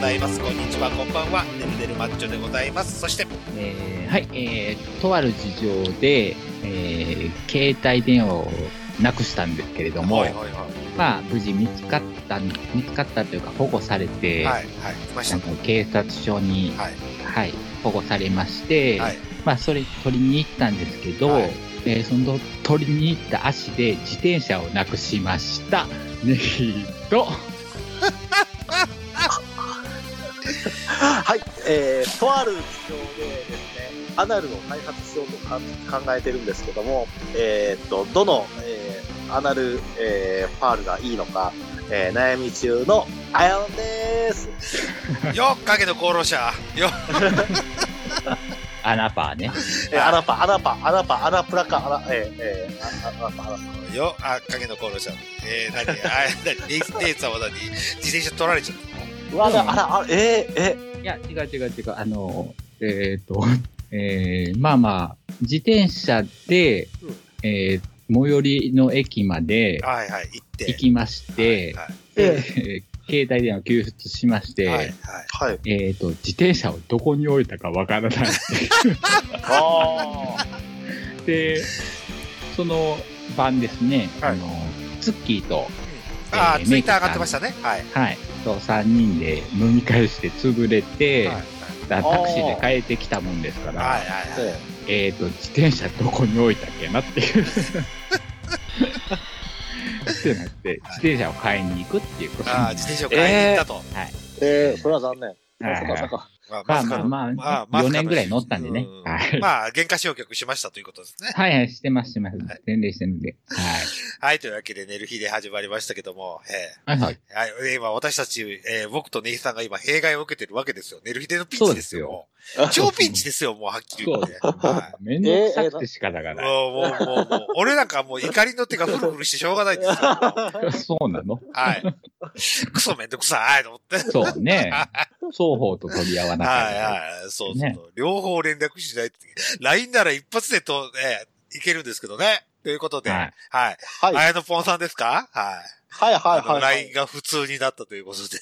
ざいます。こんにちは、こんばんは。ねるねるマッチョでございます。そして、えーはい、えー、とある事情で、えー、携帯電話をなくしたんですけれども、はいはいはまあ、無事見つかった、見つかったというか保護されて、い。はい、はい、来ました。警察署に、はい、はい、保護されまして、はい。まあ、それ取りに行ったんですけど、はいえーその取りに行った足で自転車をなくしました。ねひと、はい、えー、とある事情でですね、アナルを開発しようとか考えてるんですけども、えーっと、どの、えーアナル、えーファールがいいのか、えー悩み中のアヤンです。よっ、影の功労者。よっ、アナパーね。えーアナパ、アナパ、アナパ、アナプラか、アナ、えーえーあアナパ、アナパ。よ、あ、影の功労者。えー、何？あ、何？レイス、レイさんは何？自転車取られちゃったわ、あら、あら、えー、えいや、違う違う違う。あの、えっ、と、えー、まあまあ、自転車で、うんえー、最寄りの駅まではいはい、行って。行きまして、はい、で、え ー携帯電話を救出しまして、はい、はい。はい。えっ、と、自転車をどこに置いたかわからない。あで、その晩ですね、はいあの、ツッキーと、あー、えーツイッター上がってましたね。はい。はい、と3人で飲み会して潰れて、はい、タクシーで帰ってきたもんですから、はい、はい。ーはいええっ、と、自転車どこに置いたっけなっていう。ってなって、自転車を買いに行くっていうことにああ、自転車を買いに行ったと。ー、えー、それは残念。はいそっかそっか。ままあまあまあ、まあまさかの4年ぐらい乗ったんでね。まあ、原価償却しましたということですね。はいはい、してます、してますはい。全然してるんで。はい。はい、というわけで、寝る日で始まりましたけども、えはいはい。ーはい、今、私たち、えー僕とネイさんが今、弊害を受けてるわけですよ。寝る日でのピンチですよ。もう 超ピンチですよ、もう、はっきり言って。は めんどくさくて仕方がい。ない。もう、もう、もう、俺なんかもう怒りの手がフルフルしてしょうがないんですよ。そうなの？はい。クソめんどくさいと思って。そうね。双方と取り合わなきゃはい。はい。そうそう、ね両方連絡しないと。LINE なら一発でと、ね、いけるんですけどね。ということで、ははいい。はい。はい。はい綾野ポンさんですか？はい。はいはいあのはい。LINE が普通になったということで。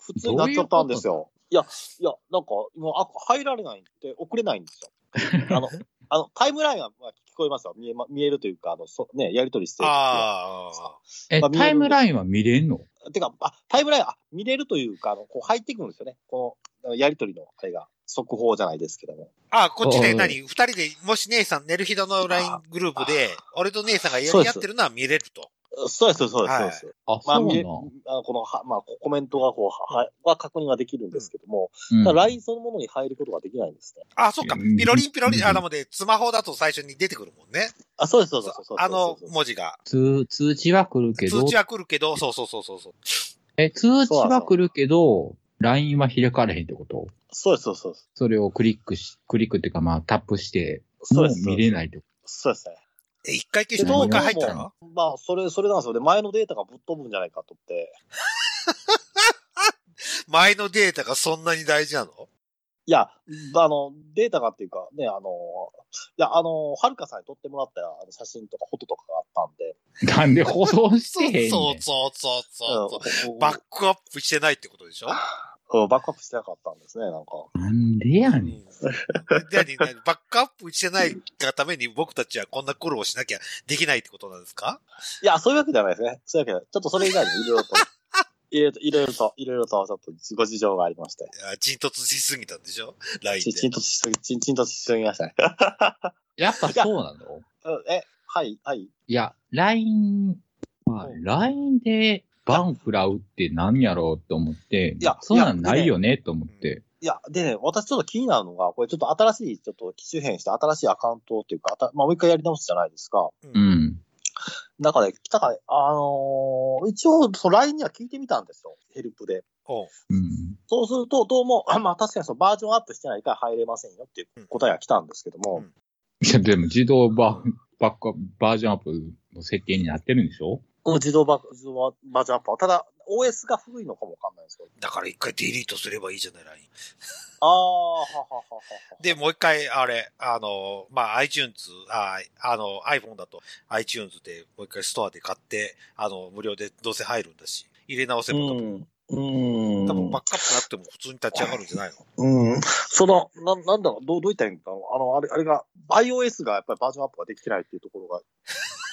普通になっちゃったんですよ。いや、いや、なんか、今、あ、入られないって、送れないんですよ。あの、あの、タイムラインは、まあ、聞こえますよ。見えま、見えるというか、あの、そね、やりとりしてる。ああ。え、まあ見えるタイムラインは見れんの？てか、あ、タイムライン、あ、見れるというか、あの、こう入ってくるんですよね。この、やりとりの、あれが、速報じゃないですけども。あ、こっちで何？二人で、もし姉さん、寝る日の LINE グループで、俺と姉さんがやり合ってるのは見れると。そうです、そうです、そうです。あ、まあ、そうなのあこの、はまあ、こコメントがこう、は、は確認はできるんですけども、うんただ LINE そのものに入ることができないんですね。あ、そっか。うんピロリンピロリン、うんあの、で、スマホだと最初に出てくるもんね。あ、そうです、そうです、そうです。あの文字が。通、通知は来るけど通知、は来るけど、そうそうそうそうそう。え、通知は来るけど、LINE は開かれへんってこと？そうです、そうですそうです。それをクリックし、クリックっていうかまあタップして、もうそうです。見れないってこそうですね。え、一回消してもう一回入ったらまあ、それ、それなんですよ。で、前のデータがぶっ飛ぶんじゃないかと思って。前のデータがそんなに大事なの？いや、あの、データがっていうか、ね、あの、いや、あの、はるかさんに撮ってもらったあの写真とかフォトとかがあったんで。と。なんで保存してへんねん。そうそうそうそうそう。うんバックアップしてないってことでしょ？うんバックアップしてなかったんですね、なんか。なんでやねん。で何何バックアップしてないがために僕たちはこんな苦労しなきゃできないってことなんですか？いや、そういうわけじゃないですね。そういうわけで、ちょっとそれ以外にいろいろと、いろいろと、いろいろと、いろいろと、ちょっとご事情がありまして。いや沈突しすぎたんでしょ ?LINE ち、で。ちんとしすぎ、ちん、ちんとしすぎましたね。やっぱそうなの？うんえ、はい、はい。いや、LINE、まあ、うん LINE でバン食らうって何やろうと思って、いやそんなんないよねと思って。いや、でね、私ちょっと気になるのが、これちょっと新しい、ちょっと機種変して新しいアカウントっていうか、あたまあもう一回やり直すじゃないですか。う。うんん。だから、来たから、あのー一応、その LINE には聞いてみたんですよ。ヘルプで。おううん。そうすると、どうも、あ まあ確かにそのバージョンアップしてないから入れませんよっていう答えが来たんですけども、うんいや、でも自動ババックアップ、バージョンアップの設定になってるんでしょ？うん自動バ自動バージョンアップは、ただ、OS が古いのかもわかんないですけど。だから一回デリートすればいいじゃない。ああ、ははははは。で、もう一回、あれ、あの、まあ、iTunes、ああの、iPhone だと iTunes でもう一回ストアで買って、あの、無料でどうせ入るんだし、入れ直せば多分、うん。うん。多分バックアップなくても普通に立ち上がるんじゃないのうん。その、な、なんだろう、どう、どういったらいいのかなあの、あれ、あれが、iOS がやっぱりバージョンアップができてないっていうところが、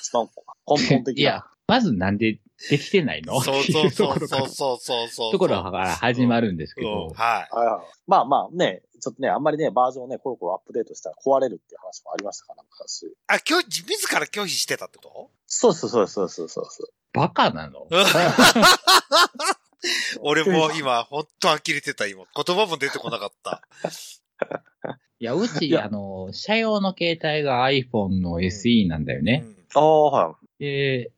一番根本的な。いや、まずなんでできてないの？そうそうそうっていところからそうそうそうそう。ところから始まるんですけうんど、はい。はいはい。まあまあね、ちょっとね、あんまりね、バージョンをね、コロコロアップデートしたら壊れるっていう話もありましたから、昔。あ、拒否、自ら拒否してたってこと？そうそうそうそうそうそうそう。バカなの？俺も今、ほんと呆れてた、今。言葉も出てこなかった。いや、うち、あの、社用の携帯が iPhone の SE なんだよね。うんああ、はい。で、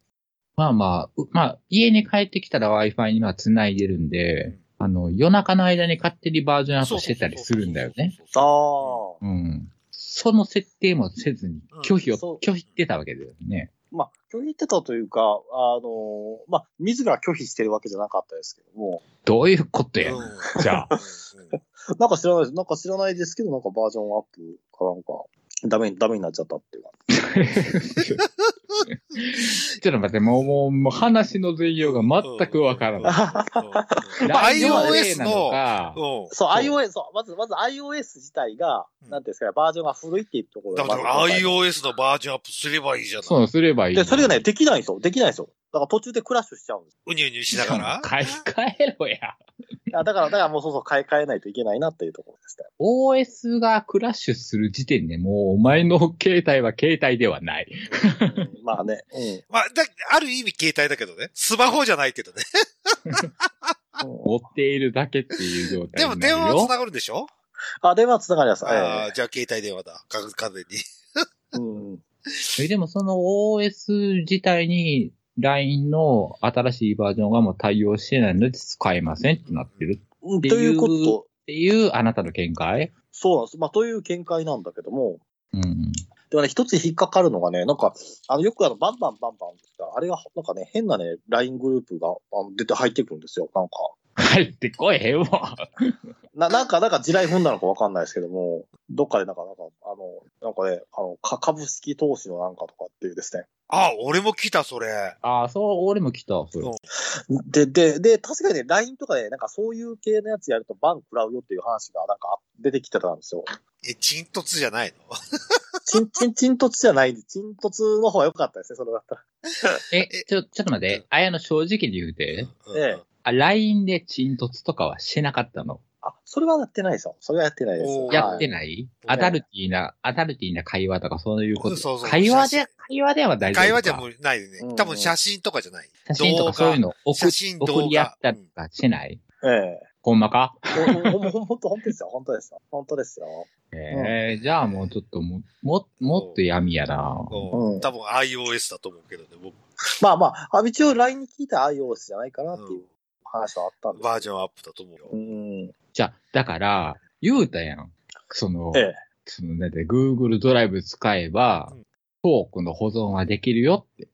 まあまあ、うまあ、家に帰ってきたら Wi-Fi には繋いでるんで、あの、夜中の間に勝手にバージョンアップしてたりするんだよね。ああ。うん。その設定もせずにうん、拒否を、拒否ってたわけだよね。まあ、拒否ってたというか、あの、まあ、自ら拒否してるわけじゃなかったですけども、どういうことや、うんじゃあ。う んなんか知らないです。なんか知らないですけど、なんかバージョンアップかなんか、ダメ、ダメになっちゃったっていうか。ちょっと待って、もう、もう、もう話の全容が全くわからない。うんライオン iOS なの。そう、iOS、そう、まず、まず iOS 自体が、うんなんていうんですか、バージョンが古いっていうところがだから iOS のバージョンアップすればいいじゃない。そうすればいい。で、それがね、できないんですよ。できないんですよ。だから途中でクラッシュしちゃうんです。うにゅうにゅしながら？買い替えろや。いやだから、だからもうそうそう買い替えないといけないなっていうところですね。OS がクラッシュする時点でもう、お前の携帯は携帯ではない。うんまあね。うん まあ、だ、ある意味携帯だけどね。スマホじゃないけどね。持っているだけっていう状態でもになるよ。電話は繋がるんでしょ？あ、電話つながります。ああ、えじゃあ携帯電話だ。か完全に。えうん。えでもその OS 自体に LINE の新しいバージョンがもう対応してないので使えませんってなってるうんていうということ、っていうあなたの見解？そうなんです。まあ、という見解なんだけども、うん。でもね、一つ引っかかるのがね、なんか、あの、よくあの、バンバンバンバンってあれが、なんかね、変なね、LINE グループがあの出て入ってくるんですよ。なんか。入ってこいへんわ。な、なんか、なんか地雷踏んだのかわかんないですけども、どっかでなんか、なんか、あの、なんかね、あの、か株式投資のなんかとかっていうですね。あ、俺も来た、それ。ああ、そう、俺も来た、それ。うんで、で、で、確かにね、LINE とかで、なんかそういう系のやつやるとバン食らうよっていう話が、なんか出てきてたんですよ。え、チントツじゃないの？チン、チン、チン突じゃない、チン突の方が良かったですね、それだったら。え、ちょ、ちょっと待って。あやの正直に言うて。うんええあ、LINE で沈突とかはしなかったの。あ、それはやってないですよ。それはやってないです。おーやってい？ないアダルティーな、アダルティーな会話とかそういうこと。そうそう会話写で、会話では大丈夫か。会話じゃもうないでうんね。多分写真とかじゃない。写真とかそういうの送写真動画送り合ったりとかしない、ええほんまか？ほん、ほん、ほん、ほんと、ほんとですよ。本当ですよ。本当ですよ。ええじゃあもうちょっとも、も、もっと闇やな。うんうん多分 iOS だと思うけどね、僕。まあまあ、あ一応 LINE に聞いた iOS じゃないかなっていう話はあったんですバージョンアップだと思うよ。うん。じゃあ、だから、言うたやん。その、ええ。その、だって Google ドライブ使えばうん、トークの保存はできるよって。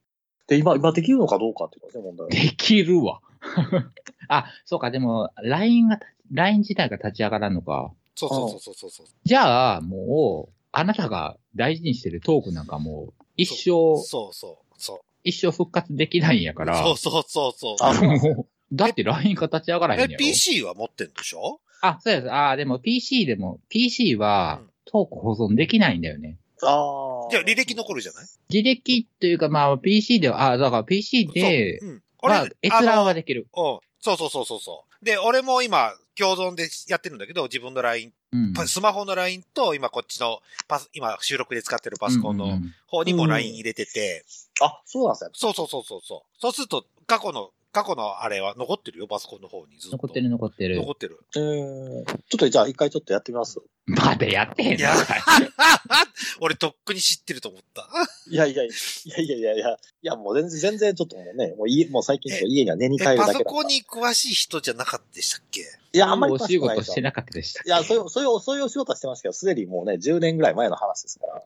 で、今、今できるのかどうかっていうことですね、問題は。できるわ。あ、そうか、でも、LINE が、LINE 自体が立ち上がらんのか。そうそうそうそうそう。じゃあ、もう、あなたが大事にしてるトークなんかもう、一生、そうそうそう。一生復活できないんやから。そうそうそうそう。あそうなんですもうだって LINE が立ち上がらへんやえ、ろ。PC は持ってんでしょ？あ、そうです。あ、でも PC でも、PC はうんトーク保存できないんだよね。ああ。じゃあ履歴残るじゃない？履歴というか、まあ PC では、あ、だから PC で、そううん。まあ、閲覧はで。できる。うん。そうそうそうそうそう。で、俺も今、共存でやってるんだけど、自分の LINE、うん。パスマホの LINE と、今こっちのパス、今収録で使ってるパソコンのうんうん方にも LINE 入れてて、あ、そうなんですね。そうそうそうそうそう。そうすると、過去の、過去のあれは残ってるよ、パソコンの方にずっと。残ってる残ってる残。ってる。えー、ちょっとじゃあ一回ちょっとやってみます？まだやってへんの 俺とっくに知ってると思った。いやいやいやいやいやいや、いやもう全然、全然ちょっともうね、もう家、もう最近ちょっと家には寝に帰え、るだパソけだから。いコンに詳しい人じゃなかったでしたっけ？や、あんまりお詳しくないですよ仕事して。なかったでしたっけ？いや、そういう、そういう、そういうお仕事はしてましたけど、すでにもうね、10年ぐらい前の話ですから。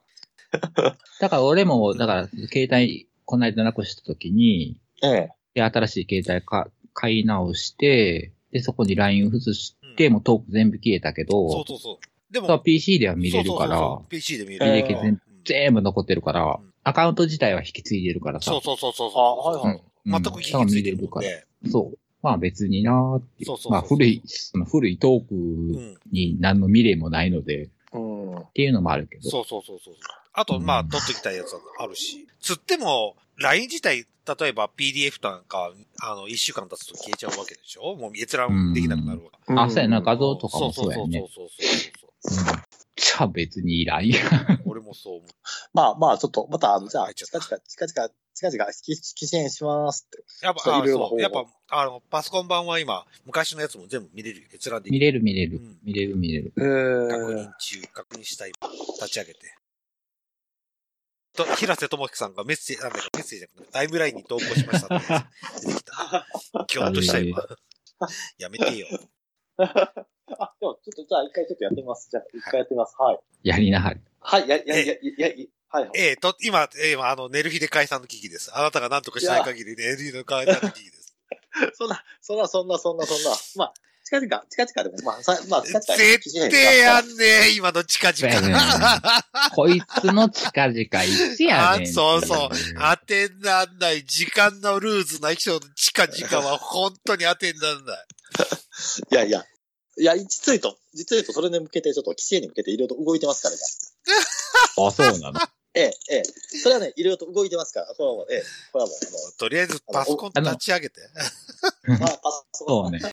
だから俺も、だから、携帯、この間なくした時に、ええ。で、新しい携帯か買い直して、で、そこに LINE 移して、もうトーク全部消えたけど、そうそうそう。でも、PC では見れるからそうそうそうそ、う PC で見れる。履歴全全部残ってるからうん、アカウント自体は引き継いでるからさ。そうそうそうそう。あはいはいうん全く引き継いでるから見れるね。そう。まあ別になーって。そうそうまあ古い、その古いトークうん。に何の未練もないので、うん。っていうのもあるけど。そうそうそうそう。あと、まあ、取ってきたやつはあるし。つっても、LINE 自体、例えば PDF なんか、あの、一週間経つと消えちゃうわけでしょ？もう閲覧できなくなるわけ。あ、そうやな、画像とかもそうやね。そうそうそうそうそううんじゃあ別にいらんや。俺もそう思う。まあまあ、ちょっと、また、あの、じゃあ、近々、近々、近々、き支援しますって。やっぱ、そうあそうやっぱ、あの、パソコン版は今、昔のやつも全部見れるよ。閲覧でき見る。れる見れるうん。見れる見れる。え確認中、確認したい。立ち上げて。と、平瀬智樹さんがメッセージ、なんだかメッセージじゃなくて、タイムラインに投稿しましたって 出てきた。キョッとした今。やめてよ。あ、でも、ちょっと、じゃあ、一回ちょっとやってみます。じゃあ、一回やってみます。はい。やりなはれ。はい、や、や、や、や、はい、はい。ええと、今、えあの、寝る日で解散の危機です。あなたが何とかしない限り、寝る日の解散の危機です。そんな、そんな、そんな、そんな、そんな。まあ、近々、近々でも、まあ、さ、まあ、近々。絶対やんねえ、今の近々。こいつの近々いつやねん。あそうそう当てになんない、時間のルーズな人の近々は本当に当てになんない。いやいや。いや、実を言うと、実を言うと、それに向けて、ちょっと、規制に向けていろいろと動いてますからね。あ、そうなの？ええ、ええ。それはね、いろいろと動いてますから。これはもう、ええ、これはもう、とりあえずパソコン立ち上げて。あの、まあ、パソコン。そうね。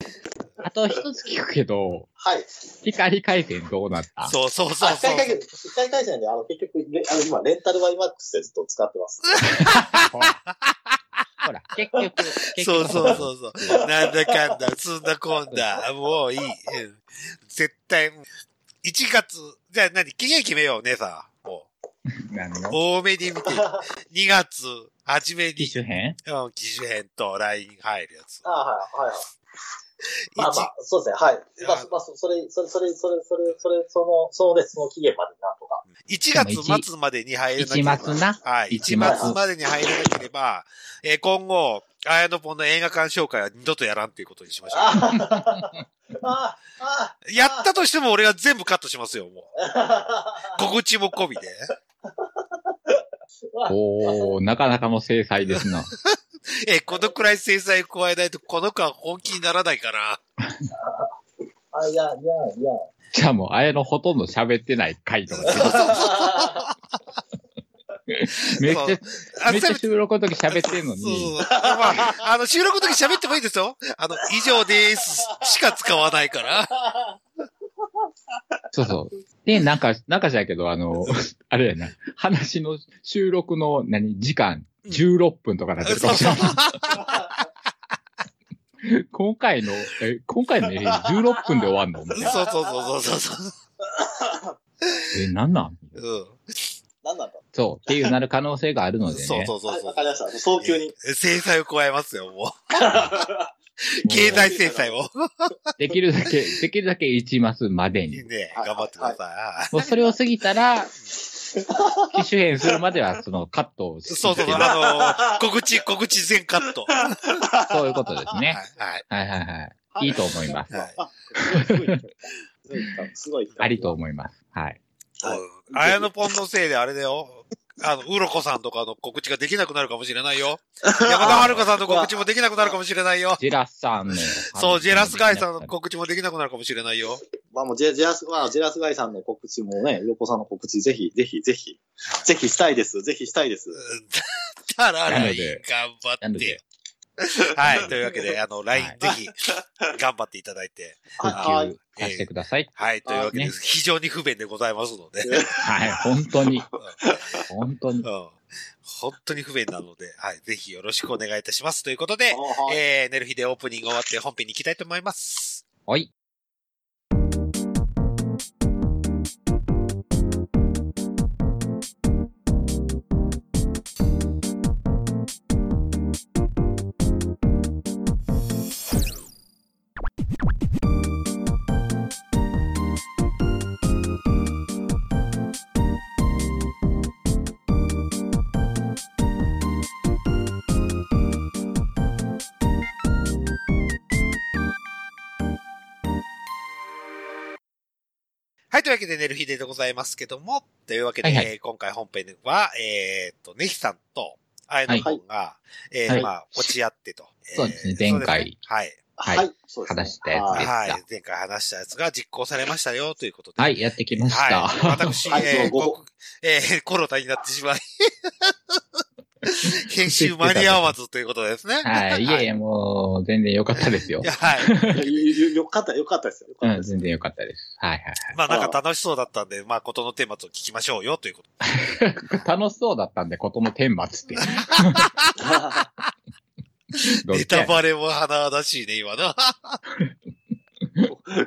あと一つ聞くけど、はい。光回線どうなった？そうそうそうあ、そう一回。回一回回線で、あの、結局、レあの、今、レンタルワイマックスでずっと使ってます。ほら、結局、結局。そうそうそうそう。なんだかんだ、そんなこんだ。もういい。うん絶対、1月、じゃあ何期限決めよう、姉さん。も何のう、多めに見て、2月、初めに、機種編？うん、機種編と LINE 入るやつ。あはい、はい。まあま一あ、そうですね、はい。まあ、まあ、そそれ、それ、それ、それ、それ、それ、その、そのね、その期限までなんとか。1月末までに入らなければ。一末なはい。一1末末までに入らなければ、えー今後、あやのぽんの映画館紹介は二度とやらんということにしましょああ、あう。やったとしても俺は全部カットしますよ、もう。あ、告知も込みで。おー、なかなかの制裁ですな。えーこのくらい制裁を加えないと、この子は本気にならないかな。あ、いや、いや、いや。じゃあもう、あやのほとんど喋ってない回とかめっちゃ、あめっちゃ収録の時喋ってんのそうそうに、そう。まあ、あの、収録の時喋ってもいいですよ。あの、以上ですしか使わないから。そうそう。で、なんか、なんかじゃけど、あの、あれやな、話の収録の何、時間、16分とかなってるかそうそうもしれない。今回の、え、今回の映画16分で終わんの？みたいなそうそうそうそうそう。え、なんなん？なうん。んなんだ？そう、っていうなる可能性があるのでね。そうそうそうはいそうわかりました。早急に。え制裁を加えますよ、もう。経済制裁を。できるだけ、できるだけ1マスまでに。ね、はい頑張ってくださもうそれを過ぎたら、機種変するまでは、そのカットをそうそうあの、告知、告知全カット。はそういうことですい。ね。はい。はいはいはい。いいと思います。はい。あ、すごい、すごい、すごい。ありと思います。はい。あやのぽんのせいであれだよ。あの、うろこさんとかの告知ができなくなるかもしれないよ。山田まるかさんの告知もできなくなるかもしれないよ。ジェラスさんの。そう、ジェラスガイさんの告知もできなくなるかもしれないよ。まあもうジェ、ジェラス、まあ、ジェラスガイさんの告知もね、横さんの告知、ぜひ、ぜひ、ぜひ、ぜひしたいです。ぜひしたいです。うんだら頑張って。はい。というわけで、あの、LINE はいぜひ、頑張っていただいて。はい。復旧させてください。はい。というわけでね、非常に不便でございますので。はい、本当に。本当に。うん本当に不便なので、はい。ぜひよろしくお願いいたします。ということで、はいえー、寝る日でオープニング終わって本編に行きたいと思います。はい。というわけで、寝る日でございますけども、というわけで、はいはいえー今回本編は、えーっと、ネヒさんと、あやのぽんが、えー、はいまあ、落ち合ってと。そうですねえー前回そうですねはい。はいはい。そうですね。話したやつですはいはい。前回話したやつが実行されましたよ、ということで。はい、やってきました。はい。私、はいええーコロナになってしまい、編集間に合わずということですね。はい。いえいえ、もう、全然良かったですよい。や はい。いやよよかった、よかったですよ。うん。全然良かったです。はいはいまあなんか楽しそうだったんで、まあことの顛末を聞きましょうよということ。はい。楽しそうだったんで、ことの顛末って。ネタバレも華々しいね、今の。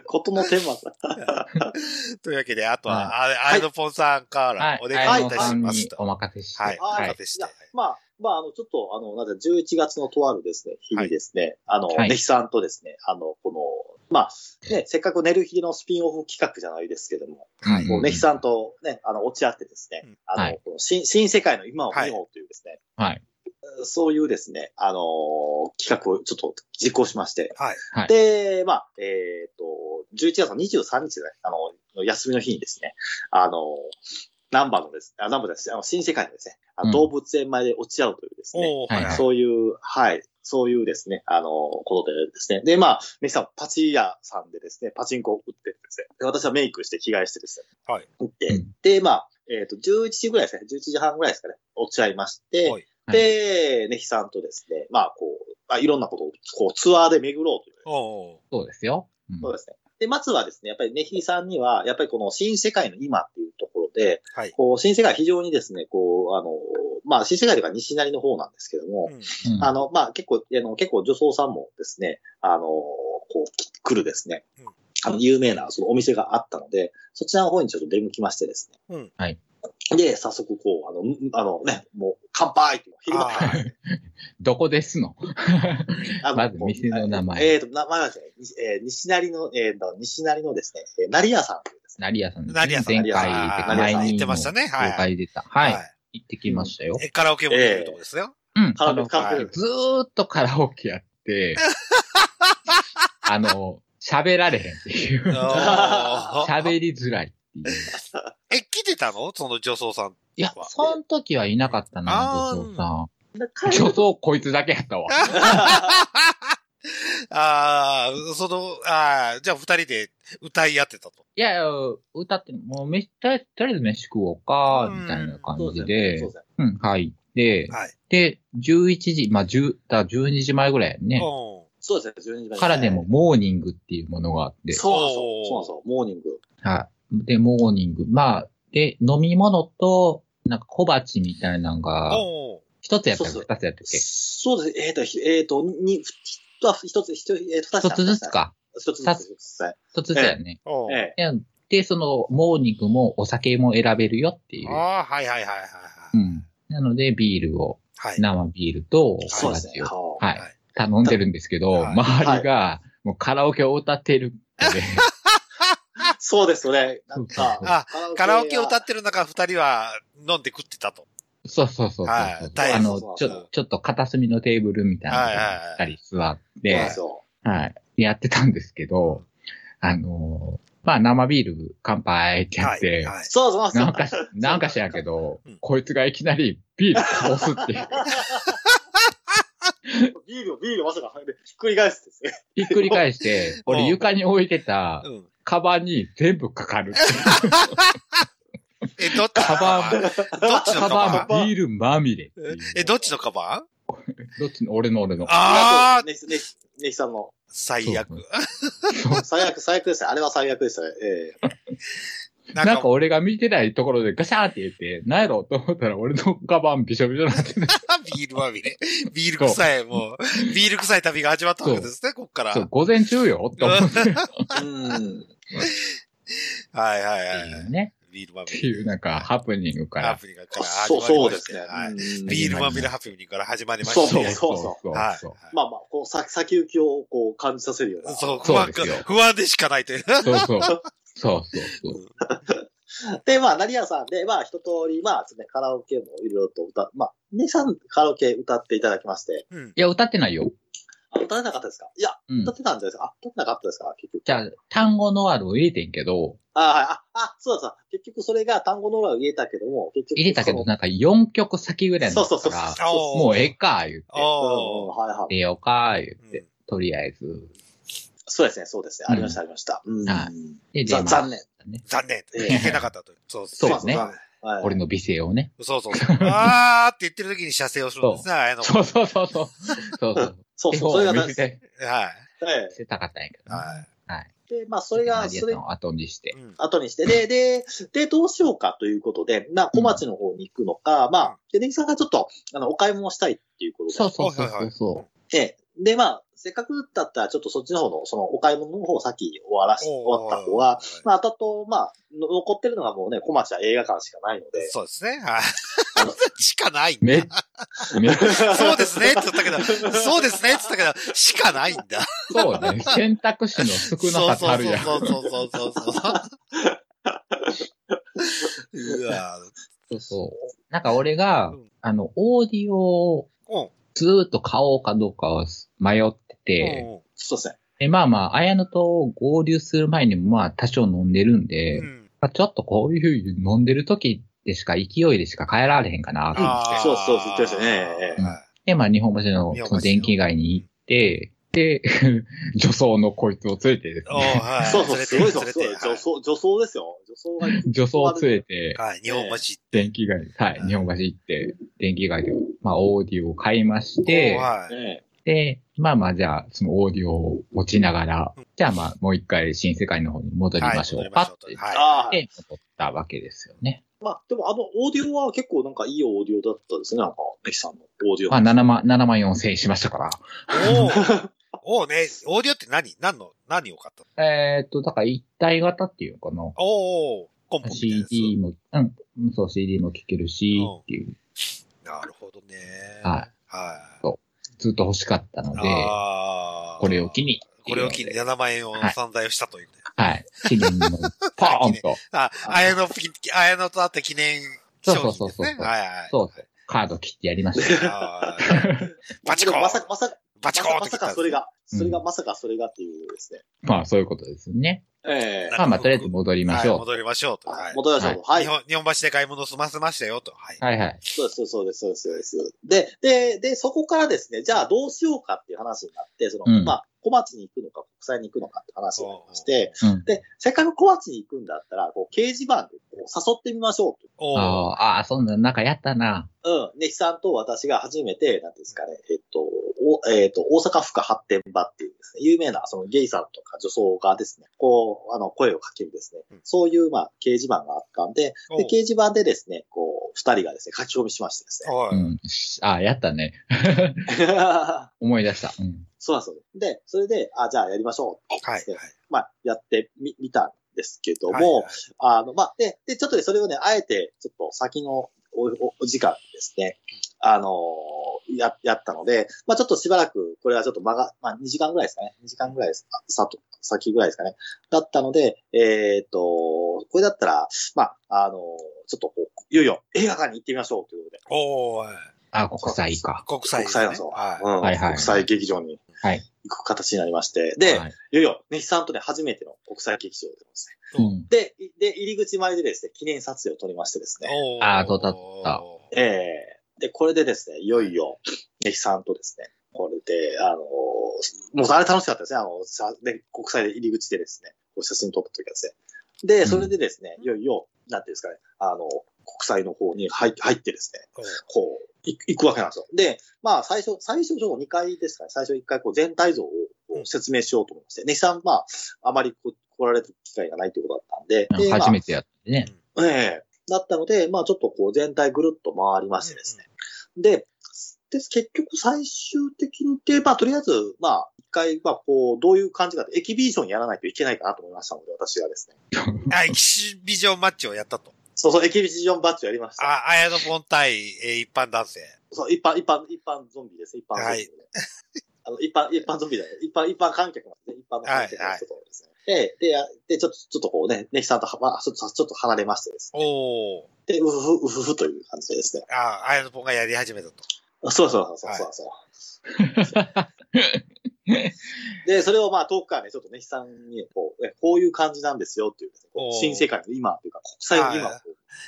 ことのテーマだ。というわけで、あとは、ああやのぽんさんかはらい。お願いいたしますお任せして。はいははいい。いや任せして。まあ、まあ、あの、ちょっと、あの、なんか11月のとあるですね、日にですね、あの、はいネヒさんとですね、あの、この、まあ、ね、せっかく寝る日のスピンオフ企画じゃないですけども、はいネヒさんとね、あの、落ち合ってですね、うんあの、はいこの新、新世界の今を見ようというですね、はい。そういうですね、あの企画をちょっと実行しまして、はい。はい。で、まあ、えっ、と、11月の23日で、ね、あの、休みの日にですね、あの、ナンバーのです、あ、ナンバーです、あの、新世界のですね、動物園前で落ち合うというですね、はいはい。そういう、はい、そういうですね、あの、ことでですね。で、まあ、ネキさん、パチ屋さんでですね、パチンコを打ってですね、で私はメイクして着替えしてですね、はい。打って、うん。で、まあ、えっ、と、11時ぐらいですね、11時半ぐらいですかね、落ち合いまして、はいで、ネヒさんとですね、まあ、こう、まあ、いろんなことを、こう、ツアーで巡ろうという。おーそうですよ。うんそうですね。で、まずはですね、やっぱりネヒさんには、やっぱりこの新世界の今っていうところで、はい。こう、新世界非常にですね、こう、あの、まあ、新世界というか西成の方なんですけども、うんうんあの、まあ、結構、あの、結構女装さんもですね、あの、こう、来るですねうん、あの、有名なそのお店があったので、そちらの方にちょっと出向きましてですね。うんはい。で、早速こう、あの、んあのね、もう、乾杯って、昼間あー どこですの？まず店の名前えっ、と、名前はですね、にえー西成の、えーと、西成のですね、えー成屋さんですね。成屋さんですね。成屋さん前回、前に言ってましたねはい紹介出た。はい。行ってきましたよ。え、カラオケもできるとこですよ。うん。カラオケカラオケずーっとカラオケやって、あの、喋られへんっていう。喋りづらいっていう。え、来てたの？その女装さん。いや、その時はいなかったな、女装さん。彼女装こいつだけやったわ。ああ、その、ああ、じゃあ二人で歌い合ってたと。いや歌って、もうめ、とりあえずとりあえず飯食おうか、みたいな感じでそう、ん、入って、はい。で、11時、まあ、10、だ12時前ぐらいやね。おそうですね、12時前からでも、モーニングっていうものがあって、そうそうそうなんですよ、モーニング。はい。で、モーニング。まあ、で、飲み物と、なんか小鉢みたいなのーが、お一つやったかそうそう二つやったっけ？そうです。えっ、と、ひえっ、と、に、一つ、一つ、えー、二つ。一つずつ。か。一つずつ。一つずつやね。ええ。でで、その、モーニングもお酒も選べるよっていう。ああ、はいはいはいはいはい。うん。なので、ビールを、はい。生ビールと小。鉢を、ははい、頼んでるんですけど、はい周りが、もうカラオケを歌ってるので、い そうですよね。なんか、あ、カラオケを歌っってる中、二人は飲んで食ってたと。そうそうそうはい大あの、ちょ、ちょっと片隅のテーブルみたいなのがあったり座って、はい。やってたんですけど、あのーまあ生ビール乾杯ってやっはい。て、はい。そうそうそう。なんかし、なんかしらんけど、うんこいつがいきなりビールこぼすっていう、ビールを、ビールをまさか、ひっくり返すですね。ひっくり返して、俺床に置いてたうん。カバンに全部かかる。え、どっちのカバン、どっちのカカババンンビールまみれ。え、どっちのカバン？どっちの俺の俺の。ああ、ネヒ、ネヒ、ネヒさんの。最悪。最悪、最悪ですね。あれは最悪でしたね。ええななんか俺が見てないところでガシャーって言って、なんやろと思ったら俺のカバンびしょびしょになってて。ビールまみれ。ビール臭い、もう、ビール臭い旅が始まったわけですね、こっから。そう、午前中よと思って。っうん。はいはいてはいはい。いうね。ビールまってみれ。いうなんかハプニングから。ハプニングから始そう、まりまして。そうですね。はい。うんビールまみれハプニングから始まりまそうして。そうそうはい。そうまあまあ、こう、先、先行きをこう感じさせるような。そう、不安そうですよ不安でしかないという。そうそう。そうそうそう。で、まあ、成屋さんで、まあ、一通り、まあ、ね、カラオケもいろいろと歌、まあ、姉さんカラオケ歌っていただきまして。うん。いや、歌ってないよ。歌ってなかったですか？いや、うってたんじゃないですか？あ、歌ってなかったですか？結局。じゃあ、単語ノワールを入れてんけど、あ、はい。あ、あ、そうだそうだ。結局それが単語の裏を入れたけども、結局。入れたけど、なんか4曲先ぐらいのそうそうそうもうええか、言って、うんうん、はいはい。出ようか、言ってうん、とりあえず。そうですね、そうですね。ありました、ありました。うん。はで、ざで、まあ残念。ね残念。ええいけなかったと。そうそうですねはいはい。俺の美声をね。そうそうそう。あーって言ってる時に射精をするんですね、あのそうそうそうそう。そうそう。そうそう、それが絵本を大事。見せて、はい。え見せたかったんやけどね。はい。はい。えで、まあ、それが、それ後にして。うん後にして、で、で、で、どうしようかということで、まあ、小町の方に行くのか、まあ、で、ネギさんがちょっと、あの、お買い物したいっていうことで。そうそうそうそうそええ。で、まあ、せっかくだったら、ちょっとそっちの方の、その、お買い物の方を先終わらし、終わった方が、まあ、あとと、まあ、の残ってるのがもうね、小町は映画館しかないので、そうですね。はい。しかないんだ。め、そうですねって言ったけど、そうですねって言ったけど、しかないんだ。そうね。選択肢の少なさたるやん。そうそうそうそうそうそう。うわそうそう。なんか俺がうん、あの、オーディオをうん。ずーっと買おうかどうかを迷ってて、そうですね。で、まあまあ、綾野と合流する前にもまあ多少飲んでるんで、うん。まあ、ちょっとこういう風に飲んでる時でしか勢いでしか帰られへんかなと思って。そうそう言ってましたねええはで、まあ日本橋のその電気街に行って、で、女装のこいつを連れてですね、はい。そうそう、すごいそう。連れてそう女装、女装ですよ。女装が。女装を連れて、はい。日本橋。電気街、はい、はい日本橋行って、電気街で、まあオーディオを買いまして、はい。えで、まあまあじゃあ、そのオーディオを持ちながらうん、じゃあまあもう一回新世界の方に戻りましょうかって言っえはい。戻ったわけですよね。まあ、でもあの、オーディオは結構なんかいいオーディオだったですね。なんか、ネキさんのオーディオ。まあ7万、7万4千円しましたから。おー おーね、オーディオって何？何の、何を買ったの？えーっと、だから一体型っていうのかな。おーコンポ CD も、うん、そう、CD も聴けるしうん、っていう、なるほどね。はい。はい。ずっと欲しかったので、これを機に。これを機に7万円を散財をしたというね。はい。記念の、ポーンと。あ、あやの、あやのとあって記念商品ですね。そうそうそうそうはいはい。そうそう。カード切ってやりましたバチコー ンまさか、まさか、バチコーンまさかそれが、うんそれがまさかそれがっていうですね。まあ、そういうことですね。ええまあまあ、とりあえず戻りましはい、ょ戻りましょうと。はい。戻りましょう。はい日。本、日本橋で買い物済ませましたよと。はい。う。はいはい。そうです、そうです、そうです、そうです。で、で、で、そこからですね、じゃあどうしようかっていう話になって、その、うんまあ、小町に行くのか、国際に行くのかって話になりまして、うん。で、せっかく小町に行くんだったら、こう、掲示板でこう誘ってみましょうと。ああ、ああ、そんな、なんかやったな。うん。ネキさんと私が初めて、なんですかね、えっと、おえっと、大阪府下発展場っていうですね、有名な、そのゲイさんとか女装がですね、こう、あの、声をかけるですね、うんそういう、まあ、掲示板があったんで、おで、掲示板でですね、こう、二人がですね、書き込みしましてですね。おい。うん。ああ、やったね。思い出した。うん。そうなんですよ。で、それで、あ、じゃあやりましょうってはい。はい。まあ、やってみ、見たんですけども、はいはいあの、まあ、で、で、ちょっとね、それをね、あえて、ちょっと先のお、お、お時間ですね、あのーや、やったので、まあ、ちょっとしばらく、これはちょっと間が、まあ、2時間ぐらいですかね。2時間ぐらいです。さと、先ぐらいですかね。だったので、えーっと、これだったら、まあ、あのーちょっとこう、いよいよ映画館に行ってみましょうということで。おーい。あ、国際か。国際ね。国際なんですよ。はい。うんはいはい国際劇場にはい。行く形になりまして。で、はいいよいよ、ネヒさんとね、初めての国際劇場でですね。うん。で、いで、入り口前でですね、記念撮影を撮りましてですね。あー撮った撮ったええで、これでですね、いよいよ、ネヒさんとですね、これで、あのーもうあれ楽しかったですね、あの、さで国際で入り口でですね、こう写真撮った時はですね。で、それでですね、いよいよ、なんていうんですかね、あの、国際の方に入入ってですね、こう、い行くわけなんですよ。で、まあ、最初、最初、ちょっと2回ですかね、最初1回、こう、全体像を説明しようと思いまして、ネヒさん、まあ、あまりこ来られる機会がないということだったんで、で、まあ初めてやってね。ええだったので、まあちょっとこう全体ぐるっと回りましてですね。で、で、結局最終的にで、まあとりあえず、まあ一回、まあこう、どういう感じかって、エキビジョンやらないといけないかなと思いましたので、私はですね。あ、エキシビジョンマッチをやったと。そうそう、エキビジョンバッジをやりました。あ、綾野本対、えー一般男性。そう、一般、一般、一般ゾンビです。一般ゾンビで。あの、一般、一般ゾンビだよ。一般、一般観客なんですね。一般の観客の人とですね。で、で、やで、ちょっと、ちょっとこうね、ネキさんとは、まあ、ちょっと、ちょっと離れましてですね。おー。で、うふふ、うふふという感じでですね。あ、綾野本がやり始めたと。そうそうそうそうそうそう。で、それをまあ遠くからね、ちょっとね、悲惨に、こう、えこういう感じなんですよっていう、こうおー新世界の今っていうか、国際の今はい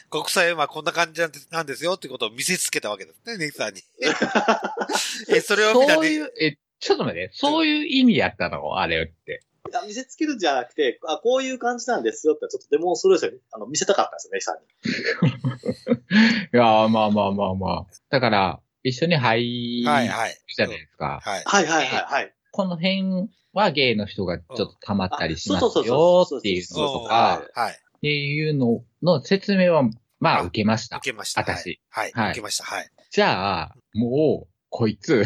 国際はこんな感じなんですよってことを見せつけたわけですね、ネイさんに。え、それを見たね。そういう、え、ちょっと待って、そういう意味やったの？あれって。いや見せつけるんじゃなくて、あ、こういう感じなんですよって、ちょっとデモンストレーションにあの見せたかったんですよね、さんに。いやーまあまあまあまあ。だから、一緒に入るはいはい。じゃないですか。はい。はいはいはいはい。この辺はゲイの人がちょっと溜まったりしますよっていうのとか、はい。っていうのの説明は、まああ受けました。受けました。私はい。はい受けました。はい。じゃあ、もう、こいつ、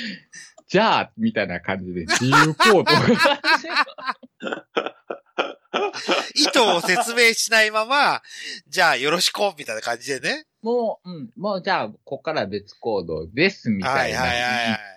じゃあ、みたいな感じで自由行動。意図を説明しないまま、じゃあよろしくみたいな感じでね。もう、うん、もうじゃあ、ここから別行動です、みはいたいな。はいはい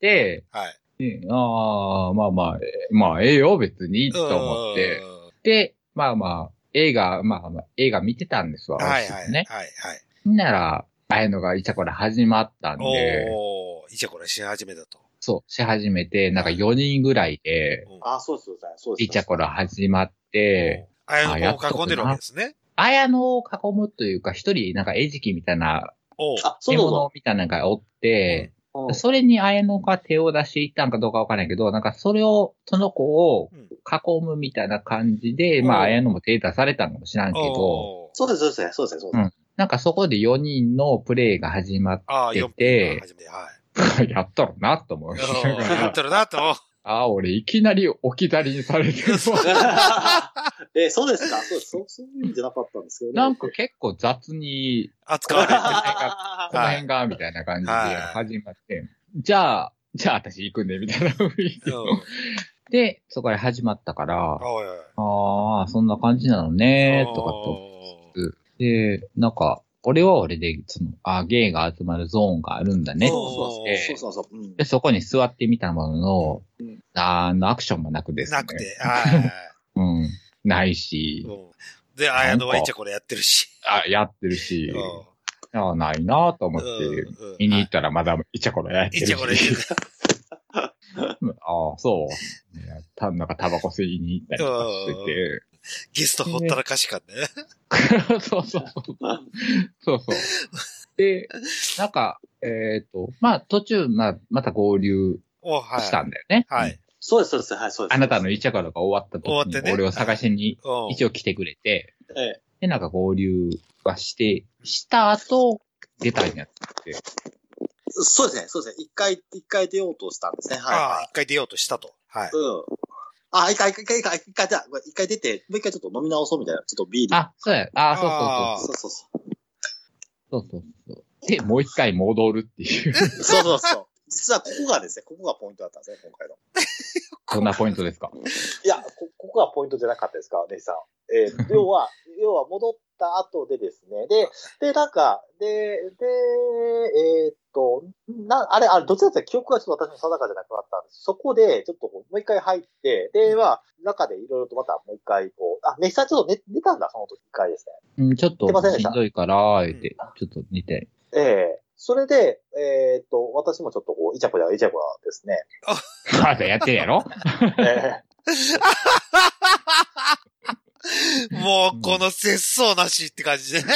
で、はい。はい。でああ、まあまあ、えまあ、ええよ、別に、と思って。で、まあまあ、映画、まあまあ、映画見てたんですわ。うん。はいはい。私ね。はいはい。なら、ああいうのがいちゃこら始まったんで、おー、いちゃこれし始めたと。そう、し始めて、なんか4人ぐらいで、うんあ、そうです、そうです。そうです。いちゃこら始まって、あやの子を囲んでるわけですね。綾野を囲むというか、一人、なんか餌食みたいな、おうあ、そうそう獣そみたいなのがおって、それに綾野が手を出していったんかどうかわからないけど、なんかそれを、その子をうん囲むみたいな感じで、うん。まあ綾野も手出されたのかもしらんけど、そうです、そうです、そうです、そうです。なんかそこで4人のプレイが始まっああ、出4て分始めて、はい。て、やったろなと思いながやっら、てるなと。ああ、俺いきなり置き去りにされてるわ。え、そうですか？そう。そうそういう意味じゃなかったんですけどね。なんか結構雑に、扱われてるね。この辺が、みたいな感じで始まって、じゃあ、じゃあ私行くんで、みたいな雰囲気うん。で、そこから始まったから。ああ、そんな感じなのね、とかと。おで、なんか、俺は俺で、その、あゲイが集まるゾーンがあるんだね。そうそうえそう。そうそうそう。うんで、そこに座ってみたものの、うんあの、アクションもなくですね。なくて、はい。うん。ないし、うんで、あやのはいちゃこれやってるし。あ、やってるし、うんあないなと思って、うん見に行ったらまだイチャコラやってるし。いちゃこれ。ああ、そう。たなんかタバコ吸いに行ったりとかしてて。ゲストほったらかし感ね。そうそうそう。そうそう。で、なんか、えっ、と、まあ途中、まあ、また合流。したんだよね。はい。そうです、そうです。はい、そうです。あなたのイチャコラが終わった時に、終わってね俺を探しにうん一応来てくれて、ええ。で、なんか合流はして、した後、出たんやって。そうですね、そうですね。一回、一回出ようとしたんですね。ああ、は一回出ようとしたと。はいい。。うん。あ、一回、一回、一回、一回、じゃあ一回出て、もう一回ちょっと飲み直そうみたいな。ちょっとビール。あ、そうや。あ、あそうそうそうそう。そうそう。そうそうそう。で、もう一回戻るっていう。そうそうそう。実はここがですね、ここがポイントだったんですね、今回の。どんなポイントですか？いや、こ、ここがポイントじゃなかったですか、ネイさん。えー要は、要は戻った後でですね、で、で、なんか、で、で、えーっと、な、あれ、あれ、どっちだったか記憶がちょっと私も定かじゃなくなったんです。そこで、ちょっともう一回入って、で、まあ、中でいろいろとまたもう一回、こう、あ、ネイさんちょっと寝、寝たんだ、その時一回ですね。うん、ちょっと出ませんでしんどいから、言って、ちょっと似て。ええそれで、えーっと、私もちょっとこう、イチャコラ、イチャコラですね。まだやってるやろ？え もう、この節操なしって感じでね。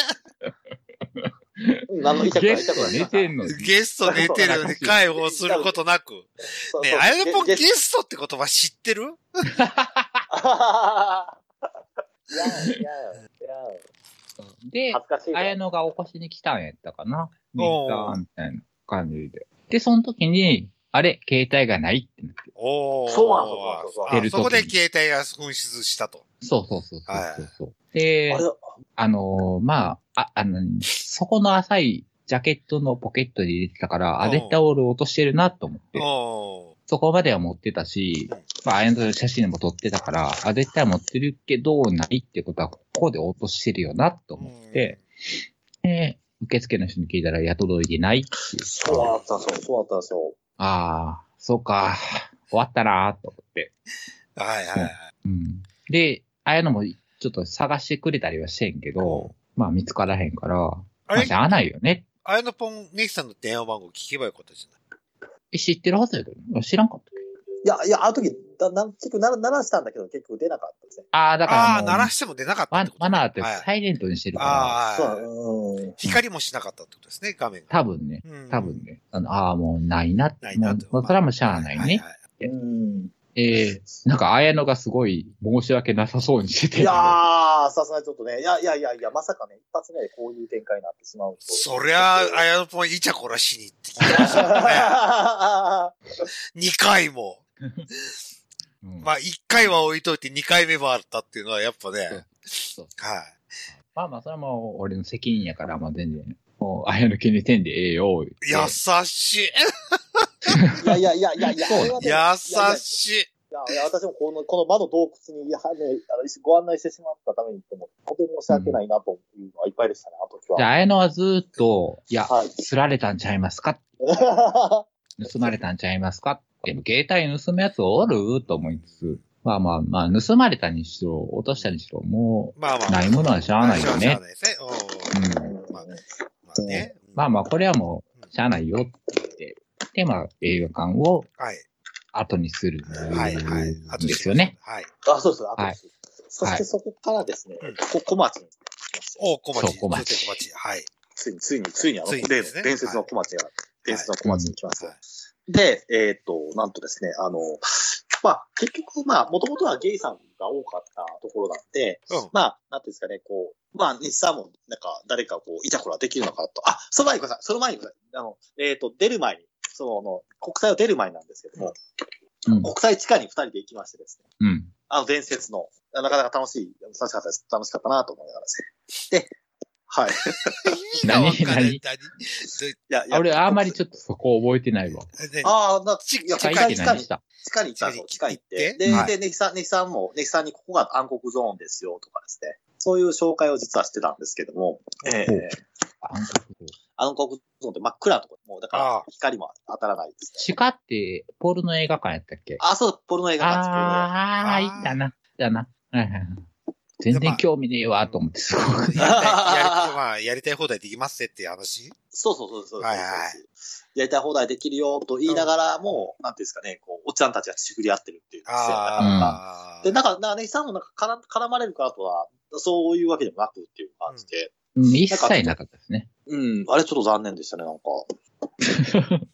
え 何のイチャコラ、イチャコラ。寝てんのに。ゲスト寝てるのに解放することなく。ねそうそうあやのぽんゲゲストって言葉知ってる？いやいやいやで。綾野が起こしに来たんやったかな。おう見たみたいな感じで。で、その時に、あれ、携帯がないってなって。おー。そうなんそこで携帯が紛失したと。そうそうそうそうはいそうそう。であ、のーまあ、あ、あの、そこの浅いジャケットのポケットに入れてたから、あ、うん絶対俺落としてるなと思って。おそこまでは持ってたしうん、まあ、あやの写真も撮ってたから、あ、絶対持ってるけど、ないってことは、ここで落としてるよな、と思って、で、受付の人に聞いたら、や届いてないっていう。そうだったんですよ。そうだったんですよ。ああ、そうか、終わったな、と思って。はいはいはい。うん。で、あやのも、ちょっと探してくれたりはしてんけど、まあ見つからへんから、あまあ、れしゃあないよね。あやのぽん、ネキさんの電話番号聞けばよかったじゃないえ知ってるはずやけど、知らんかった。いや、いや、あの時、だなん結局鳴ら鳴らしたんだけど、結局出なかったですね。ああ、だからああ、もう鳴らしても出なかったマってことマナーってはいサイレントにしてるから、ああ、そう、うん。光もしなかったってことですね、画面が。多分ね、うん多分ね、あの、ああ、もうないな、ないなともう、もうそれはもうしゃあないね。はいはいうん。ええなんか、綾野がすごい申し訳なさそうにしてて。いやー、さすがにちょっとね、いやいやいやいや、まさかね、一発目でこういう展開になってしまうと。そりゃあ、あやのぽんイチャコラしに行ってきましたね。2回も。うんまあ、1回は置いといて2回目もあったっていうのは、やっぱね。そうはい。まあまあ、それはもう俺の責任やから、まあ全然、もう、綾野気にせんでええよ。優しい。いやいやいやいやい優しい。いや、いや私もこの、この魔の洞窟に、はね、あのご案内してしまったために、も本当に申し訳ないなというのはいっぱいでしたね、あの時じゃあ、は。綾野はずーっと、いや、はい。釣られたんちゃいますか盗まれたんちゃいますかでも、携帯盗むやつおると思いつつ、まあまあまあ、盗まれたにしろ、落としたにしろ、もまあまあ。う、ないものはしゃあないよしゃあね。ないですね。うん。うん。まあまあね。まあまあ、これはもう、しゃあないよって言って、で、まあ、映画館をはい。後にする。はい、はい。あとですよね。。はい。あ、そうです、あとです。そしてそこからですねうん、こ小町に来ましたよお、小町。そう小町小町。はい。ついに、ついに、ついにあの、例の伝説の小町が、伝説の小町に来ます。で、えっ、と、なんとですね、あの、まあ、結局、まあ、もともとはゲイさんが多かったところなんで、うん。まあ、なんていうんですかね、こう、まあ、日産も、なんか、誰かこう、いたこらできるのかなと。あ、その前にください。その前にください。あの、えっ、と、出る前に、その、国際を出る前なんですけども、うん。国際地下に二人で行きましてですね、うん。あの、伝説の、なかなか楽しい、楽しかったです。楽しかったなと思いながらですね。で、はい。い何何？いや俺、あんまりちょっとそこ覚えてないわ。でああ、な、地下に、地下に地下に行った？んですよ。地下行って？行で、はいで、ネキさん、ネキさんも、ネキさんにここが暗黒ゾーンですよ、とかですね。そういう紹介を実はしてたんですけども、ええ暗黒暗黒ゾーンって真っ暗なところ、もうだかあらあ光も当たらないですね。地下って、ポールの映画館やったっけ？あ、そう、ポルノ映画館ですけど、ああ、いったな。だな。はいはいはい全然興味ねえわ、と思って、すごく。やりたい、やりまあ、やりたい放題できますってっていう話？そうそうそうそうそう、はいはいやりたい放題できるよと言いながらも、なんていうんですかね、こう、おっちゃんたちがちぐり合ってるっていう。ああ。で、なんか、なんかネキさんもなんか絡絡まれるからとは、そういうわけでもなくっていう感じで、うん一切なかったですね。うん、あれちょっと残念でしたね、なんか。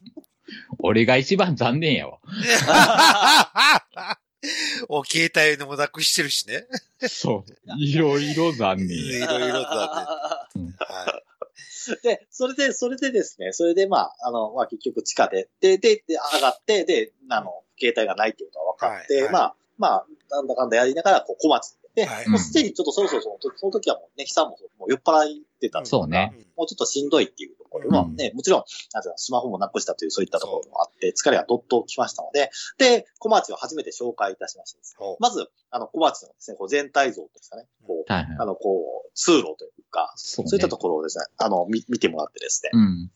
俺が一番残念やわ。お、携帯のもなくしてるしね。そう。いろいろ残念いや。ろいろだうんね。はで、それで、それでですね、それでまあ、あの、まあ結局地下で、で、で、で、上がって、で、あの、携帯がないっていうことが分かって、はいはいまあ、まあ、なんだかんだやりながら、こう、小町にで、はい。もうすでにちょっとそろそろその時その時はもう、ネキさんももう酔っ払ってたんで。そうね。い。もうちょっとしんどいっていうところ。うん。はね、もちろん、なんていうのスマホもなくしたというそういったところもあって、疲れがどっときましたので、で、小町を初めて紹介いたしましてですね。ほう。まず、あの、小町のですね、こう全体像ですかね、こう、はいはい。あ。の、こう、通路というか、そうそういったところをですね、あの、見見てもらってですね。うん。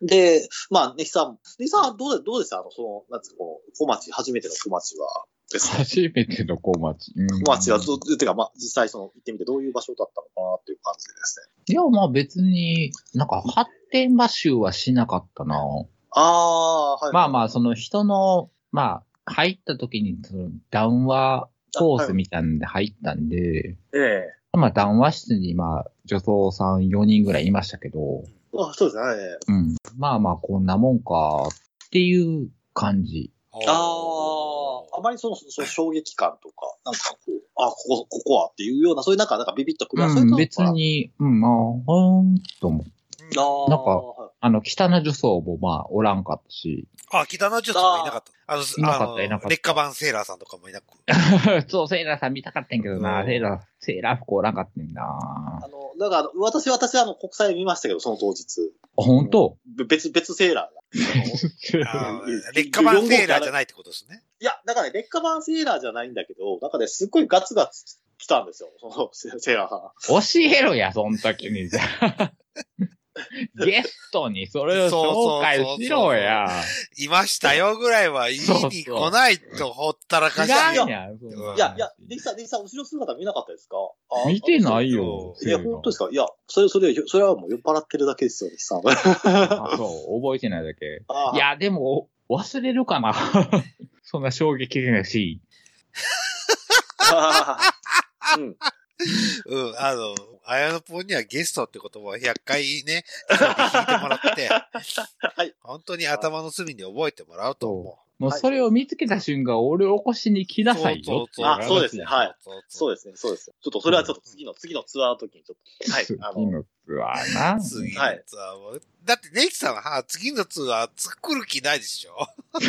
で、まあ、ネキさん、ネキさんはどうで、どうでした？あの、その、なんつうか、こう、小町、初めての小町は、ですね。初めての小町。うん小町はど、てか、まあ、実際その、行ってみてどういう場所だったのかなっていう感じでですね。いや、まあ別に、なんか発展場集はしなかったな。ああ、はい。まあまあ、その人の、まあ、入った時に、その談話コースみたいなんで入ったんで、ええまあ談話室にまあ、女装さん4人ぐらいいましたけど、あそうですね。ええうん。まあまあ、こんなもんか、っていう感じ。ああ、あまりその、その衝撃感とか、なんかこう、あ、ここ、ここはっていうような、そういうなんか、なんかビビッとくる、そういううん、の別。に、うん、まあ、ほーんと思う。なんかはいあの、北の女装もまあ、おらんかったし、あ、北の女装もいなかった。あの、いなかったあのいなかった劣化版セーラーさんとかもいなく。そう、セーラーさん見たかったんやけどな、うんセーラー、セーラー服おらんかったんやな。あの、だから、私、私はあの、国際見ましたけど、その当日。あ、本当？べ別、別セーラーが。劣化版セーラーじゃないってことですね。いや、だからね、劣化版セーラーじゃないんだけど、なんかね、すっごいガツガツ来たんですよ、そのセセーラーさん。教えろや、そん時に。じゃあ ゲストにそれを紹介しろや。いましたよぐらいは言いに来ないとほったらかし知らんよ。やいや、いや、デキさん、デキさん、後ろ姿見なかったですか？あ見てないよ。いや、本当ですか？いや、それ、それ、それはもう酔っ払ってるだけですよ、デキさん。あそう、覚えてないだけ。あい、や、でも、忘れるかな。そんな衝撃的なシうん。うん、あの、あやのぽんにはゲストって言葉を100回ね、聞いてもらって、はい。本当に頭の隅に覚えてもらうと思う。もうそれを見つけた瞬間、俺を起こしに来なさいよっていあそうですねはいそうそうですね、そうです。ちょっとそれはちょっと次の、次のツアーの時にちょっと、はい。次のツアーな。次のツアーも。だって、ネイキさんはは次のツアー作る気ないでしょ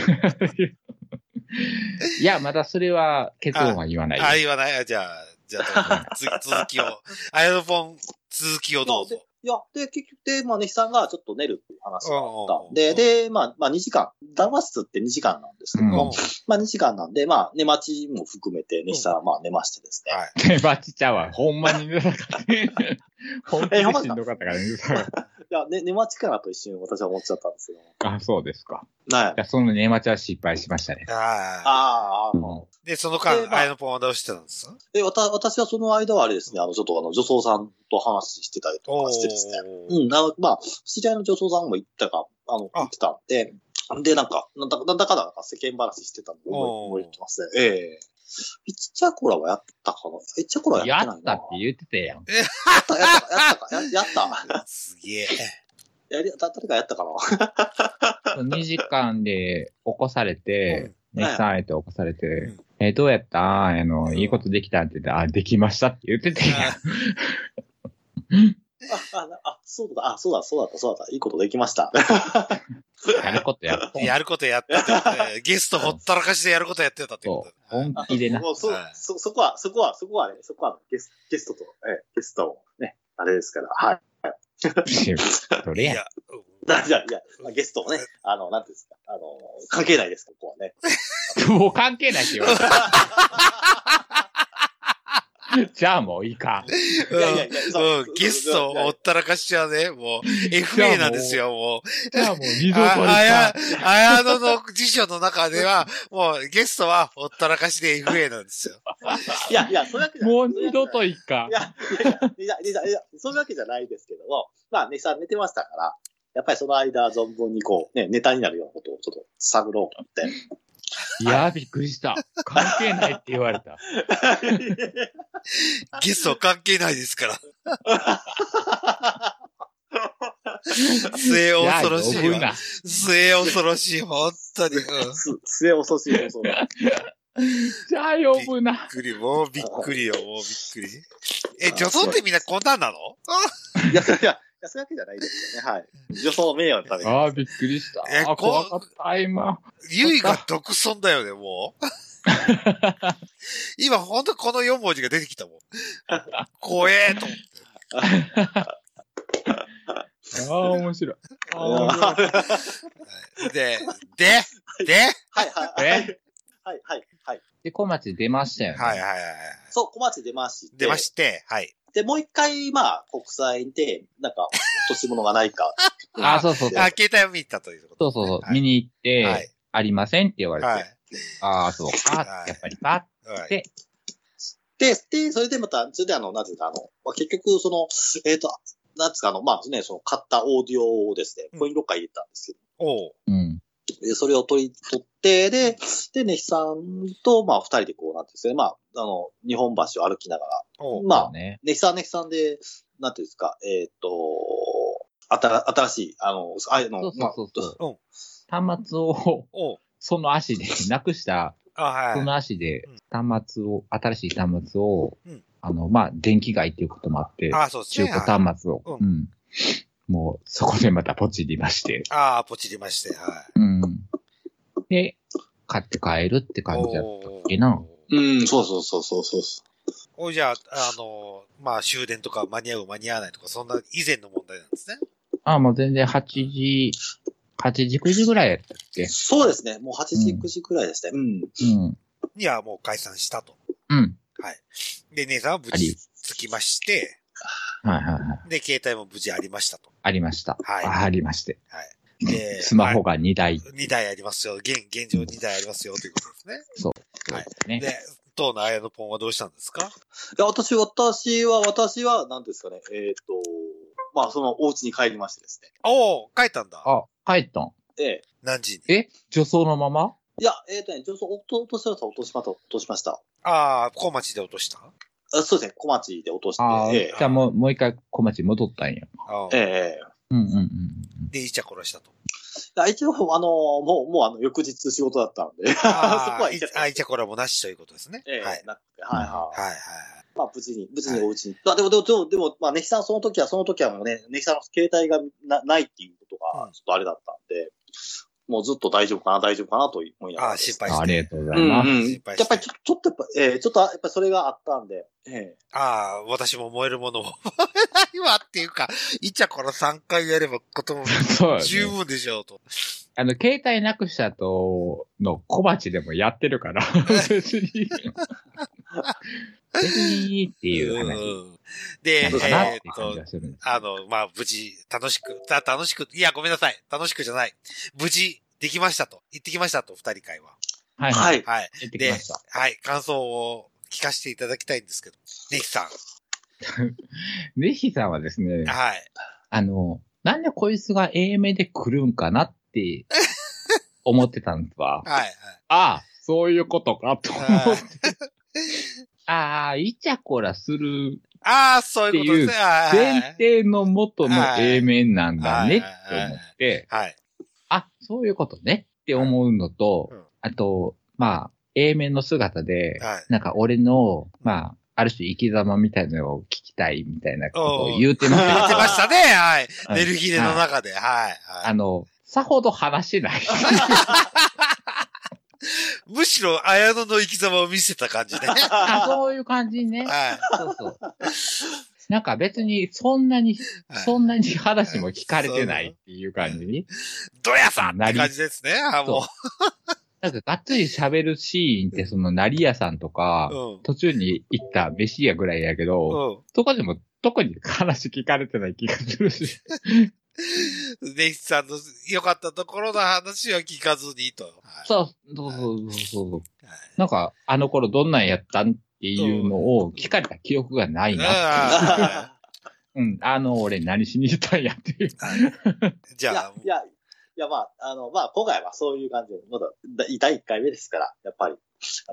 いや、まだそれは結論は言わないよ。あ、言わないあじゃあ、じゃあ、次続きを。あやのぽん、続きをどうぞ。いや、で、結局、で、まあ、ネヒさんがちょっと寝るっていう話があっうんうんうんたんで、で、まあ、まあ、2時間、談話室って2時間なんですけども、うんまあ、2時間なんで、まあ、寝待ちも含めて、ネヒさんはまあ、寝ましてですね。はい。ねばちちゃうわ。ほんまに寝なかった。本当にしんどかったからね。いや、ね、寝待ちかなと一瞬私は思っちゃったんですけど。あ、そうですか。はいい。や、その寝待ちは失敗しましたね。ああ。ああ、うんで、その間ああやのぽんはどうしてたんですか？え、わた、私はその間はあれですね、あの、ちょっとあの、女装さんと話してたりとかしてですね。うん、あの、まあ、知り合いの女装さんも行ったか、あの、あ行ってたんで、で、なんか、なんだなんだかんだなんか世間話してたのおー覚え覚えてますね。ええピッチャーコラはやったかな？ピッチャーコラはややってないな。ったって言ってたやん。やった、やったか、やったか、ややった。すげえ。やり、だ誰かやったかな？2時間で起こされて、うん。ネキさんあえて起こされて、ん。え、どうやった？あの、いいことできたって言って、あ、できましたって言ってたやん。あ、あ、あ、そうだ、あ、そうだ、そうだった、そうだった。いいことできました。やることやった。やることやってて、ゲストほったらかしでやることやってたってこ。と。本気でな。もうそはい、そ、そこは、そこは、そこはね、そこはゲスゲストと、ええ、ゲストもね、あれですから、はい。それやん。いや、だじゃあいや、まあゲストもね、あの、なんていうんですか、あの、関係ないです、ここはね。もう関係ないって言われた。じゃあもういいか。うんいやいやいやそううん、ゲストほったらかしはね、もう、FA なんですよ、もう。じゃあもう二度といあ、あやか。、あやのの辞書の中では、もうゲストはほったらかしで FA なんですよ。いや、いや、そういうわけじゃない。もう二度といかい。や、いや、いや、いや、いや、そういうわけじゃないですけども、まあ、ネキさん寝てましたから、やっぱりその間、存分にこう、ね、ネタになるようなことをちょっと探ろうと思って。いや、びっくりした。関係ないって言われた。ゲスト関係ないですから。末恐ろしいわ。末恐ろしい、本当に。末恐ろしい放送だ。じゃあ呼ぶな。びっくり、もうびっくりよ、もうびっくり。え、女装ってみんなこんなんなの？いや、いや、いや、そういうわけじゃないですよね。はい。女装の名誉のために。ああ、びっくりした。えこあ怖かった、今。ゆいが独尊だよね、もう。今、ほんとこの4文字が出てきたもん。怖えと思って。ああ、面白い。ああ面白いで、で、で、はい、はい、はい。はい、はい、はい。で、小町出ましたよね。はいはいはい。そう、小町出まして。出まして、はい。で、もう一回、まあ、国際で、なんか、落とし物がないか。あ あ、そうそうそう。あ、携帯を見たということそうそうそう。はい見に行って、はいありませんって言われて。はい。ああ、そうか。はいやっぱりか。はい。でで、で、それでまた、それであの、なんていうか、あの、まあ、結局、その、えっ、と、なんつうか、あの、まあね、その、買ったオーディオをですねう、んコインロッカー入れたんですけど、おう。うん。で、それを取り、取って、で、で、ネヒさんと、まあ、二人でこう、なんていうんですかね、まあ、あの、日本橋を歩きながら。まあ、ね。ネヒさん、ネヒさんで、なんていうんですか、えっ、と、あたら、新しい、あの、ああいうの、そうそうそうそううん端末を。その足で、なくした、あ、はい。その足でうん、端末を、新しい端末をうん、あの、まあ、電気街っていうこともあって、あ、そうです中ね。古端末を、ううん。もう、そこでまたポチりまして、ああ、ポチりまして、はうん。で、買って帰るってい。感じだったっけな。うん、そうそうそうそうそう。おいじゃあ、あの、まあ、終電とか間に合う間に合わないとか、そんな以前の問題なんですね。あ、もう全然8時、8時、9時ぐらいやったっけ？そうですね。もう8時、うん9時くらいですね。うん。うん。いや、もう解散したと。うん。はい。で、姉さんは無事着きまして、はいはいはい。で、携帯も無事ありましたと。ありました。はいあありまして。はい。で、スマホが2台。2台ありますよ。現、現状2台ありますよ、ということですね。はいね。で、当の綾野ポンはどうしたんですか？いや、私、私は、私は、なんですかね。えっ、と、まあ、その、お家に帰りましてですね。おお帰ったんだ。あ、帰ったん？ええ。何時に？え？女装のまま？いや、えっ、とね、ちょっと落と落としました、落としました、落としました。ああ、小町で落としたあそうですね、小町で落として、ああ、えじゃあもう、もう一回小町に戻ったんや。えええうんうんうん。で、イチャ殺したと。いや一応、あの、もう、もう、あの、翌日仕事だったんで、そこはいいですあイチャコラもなしということですね。ええはい。なくて、はいはい。はいはい。まあ、無事に、無事にお家に。まあ、でも、でも、でも、でも、まあ、ネヒさん、その時は、その時はもうね、ネヒさんの携帯がなないっていうことうんが、ちょっとあれだったんで、もうずっと大丈夫かな、大丈夫かなと思いながらああ、です。心配して。ありがとうござうんいます。うん。心配してやっぱりちょ、ちょっとやっぱ、ええちょっと、やっぱりそれがあったんで、ええああ、私も燃えるものを燃えないわっていうか、イチャコラ3回やればことも 十分でしょうと。あの、携帯なくしたとの小鉢でもやってるから、別に。別にっていう話うんで、えーっと。あの、まあ、無事、楽しく、た楽しく、いや、ごめんなさい。楽しくじゃない。無事、できましたと。行ってきましたと、二人会は。はいははいい。はい。行ってきました。はい。感想を聞かせていただきたいんですけど。ネヒさ ネヒさんはですねん。、はい。あの、なんでこいつが A 目で来るんかなって思ってたんですわ。はい。はい。ああ、そういうことかと思はいって。ああ、イチャコラするああ、そういうことですね。はい前提の元のはい A 面なんだねってはい思って、はい。あ、そういうことねって思うのとうん、あと、まあ、A 面の姿で、はい。なんか俺の、まあ、ある種生き様みたいなのを聞きたいみたいなことを言うてました 言ってましたね。はい。うんネルギレの中で。はい。はいあの、さほど話しない。むしろ、綾野の生き様を見せた感じね。あ そういう感じね。はそうそう。なんか別にそんなに、い。はいそんなに話も聞かれてないっていう感じに。どやさんって感じですね。あもなんかがっつり喋るシーンってその成屋さんとか、う。途中に行った飯屋ぐらいやけど、うん。でも特に話聞かれてない気がするし。ネヒさんの良かったところの話は聞かずにと。はいそう、そうそうそうそう。はいなんか、あの頃どんなんやったんっていうのを聞かれた記憶がないな。あうん、あの、俺何しに行ったんやっていう。ー じゃいやあ、、いや、いや、まあ、あの、まあ、今回はそういう感じで、まだ、だ第1回目ですから、やっぱり。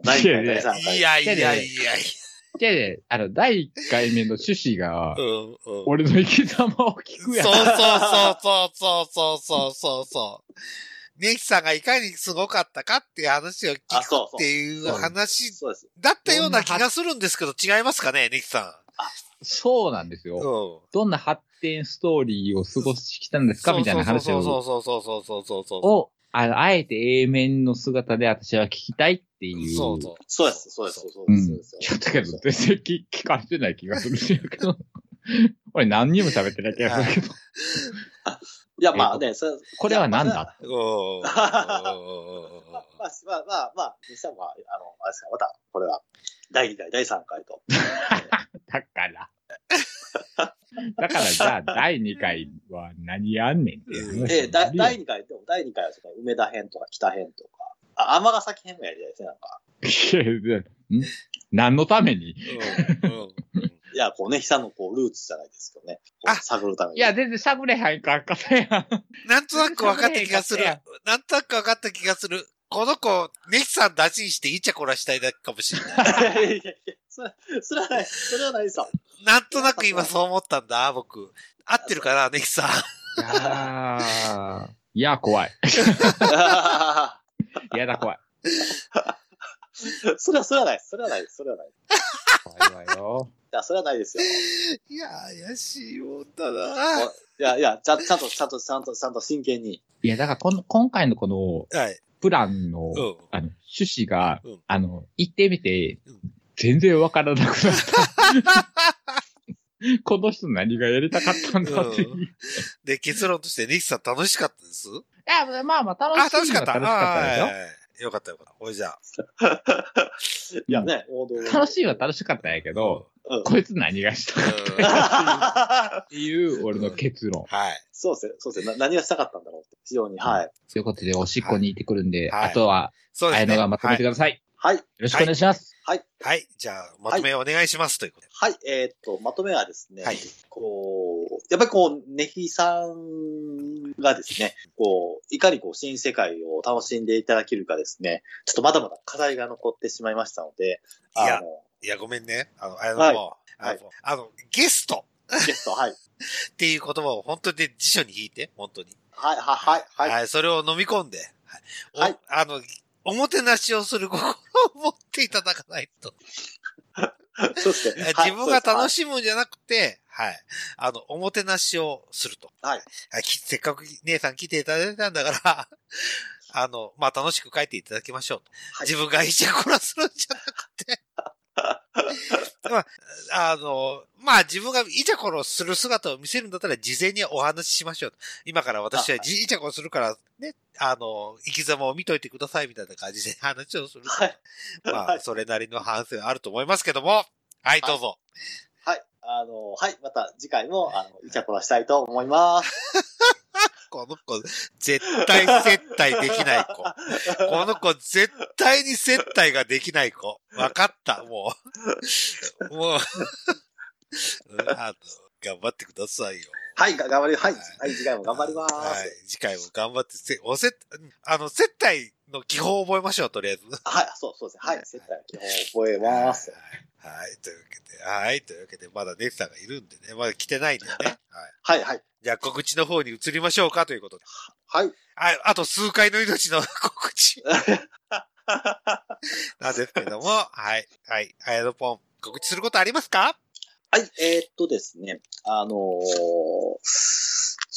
第1回、第3回。いやいやいやいや。で、あの、第1回目の趣旨がう、んうん。俺の生き様を聞くやん。そうそうそうそうそうそうそうそうそう。ネヒさんがいかにすごかったかっていう話を聞くあそうそうっていう話。だったような気がするんですけど、違いますかね、ネヒさそうなんですん。よ。うん。どんな発展ストーリーを過ごしてきたんですかみたいな話そうを、そうそうそうそうそうそうそう。を、あの、あえて A 面の姿で私は聞きたいっていう。そうそう。そうです、そうです、そうです。うんそうです。聞いたけど、全然聞聞かれてない気がするんだけど。俺何にも喋ってない気がするけど。いや、まあね、それ、これは何だ？うん。うん まあ、まあ、まあ、まあ、まあ、にしても、あの、あれですか、また、これは、第2回、第3回と。だから。だからじゃあ、第2回は何やんねんっていう話ええ、だ第に2回、でも第2回は梅田編とか北編とか、あ、尼崎編もやりたいですね、なんか。ん何のために？うんうんいや、こうね、久のこう、ルーツじゃないですけどね。あ探るために。いや、全然しゃぶれへんかったやん。なんとなく分かった気がする。なんとなく分かった気がする。この子、ネヒさん出しにしてイチャコラしたいだけかもしれない。いやいやいや、それ、それはない、それはないですよ。なんとなく今そう思ったんだ、僕。合ってるかな、ネヒさん。いやーいや、怖い。いやだ、怖い。それは、それはない。それはない。それはない。怖いわよ。いや、それはないですよ。いや、怪しいもんだな。いや、いや、ちゃんちゃんと、ちゃんと、ちゃんと、ちゃんと真剣に。いや、だからこの、今回のこの、はい。プランの、うん。あの、趣旨が、うんあの、言ってみてうん、全然わからなくなった。この人何がやりたかったんだっていう。ういで、結論としてネヒさん楽しかったです？や、まあまあ、あ、楽し楽しかった。楽しかったでしょ？はいはいはいよかったよかった。おいじゃあ。いやね。楽しいは楽しかったんやけど、うん。こいつ何がしたかうんっていう、俺の結論。はい。そうですね、そうですね。な何がしたかったんだろうって。非常に、はい。ということで、おしっこに行ってくるんで、はいあとは、そうですね。あやのがまとめてください。よはい。ろしくお願いします。はい。はい。じゃあ、まとめお願いしますということで。はい。えーっと、まとめはですね、はいこう、やっぱりこう、ネヒさんがですね、こう、いかにこう、新世界を楽しんでいただけるかですね、ちょっとまだまだ課題が残ってしまいましたので、いやいや、ごめんね。あの、あの、はいあのはいあの、ゲストゲスト、はい。っていう言葉を本当に辞書に引いて、本当に。はい、はい、はい、はい。はい、それを飲み込んで、はいおはいあの、おもてなしをする心を持っていただかないと。そうですね。自分が楽ししむんじゃなくて、はい。あの、おもてなしをすると。はい。はいきせっかく姉さん来ていただいたんだから、あの、まあ、楽しく帰っていただきましょうと。はい自分がイチャコラするんじゃなくて。まあ、あの、まあ自分がイチャコロする姿を見せるんだったら事前にお話ししましょうと。今から私はじイチャコロするから、ね、あの、生き様を見といてくださいみたいな感じで話をすると。はい。まあ、はい。それなりの反省はあると思いますけども。はい、どうぞ。はい。あの、はい。また次回も、あの、イチャコラしたいと思います。この子、絶対接待できない子。この子、絶対に接待ができない子。わかった、もう。もう、うんあの、頑張ってくださいよ。はい、が頑張り、はい。はいはい、次回も頑張ります。はい。次回も頑張って、せおせ、あの、接待の基本を覚えましょう、とりあえず。はい、そう、そうですね。はい、接待の基本を覚えます。はい。はい。というわけで、はい。というわけで、まだネクさんがいるんでね、まだ来てないんでね。はい。はい、はい。じゃあ、告知の方に移りましょうか、ということで。はい。あ、あと数回の命の 告知。なんですけども、はい。はい。あやのぽん、告知することありますか？はい、えーっとですね、あのー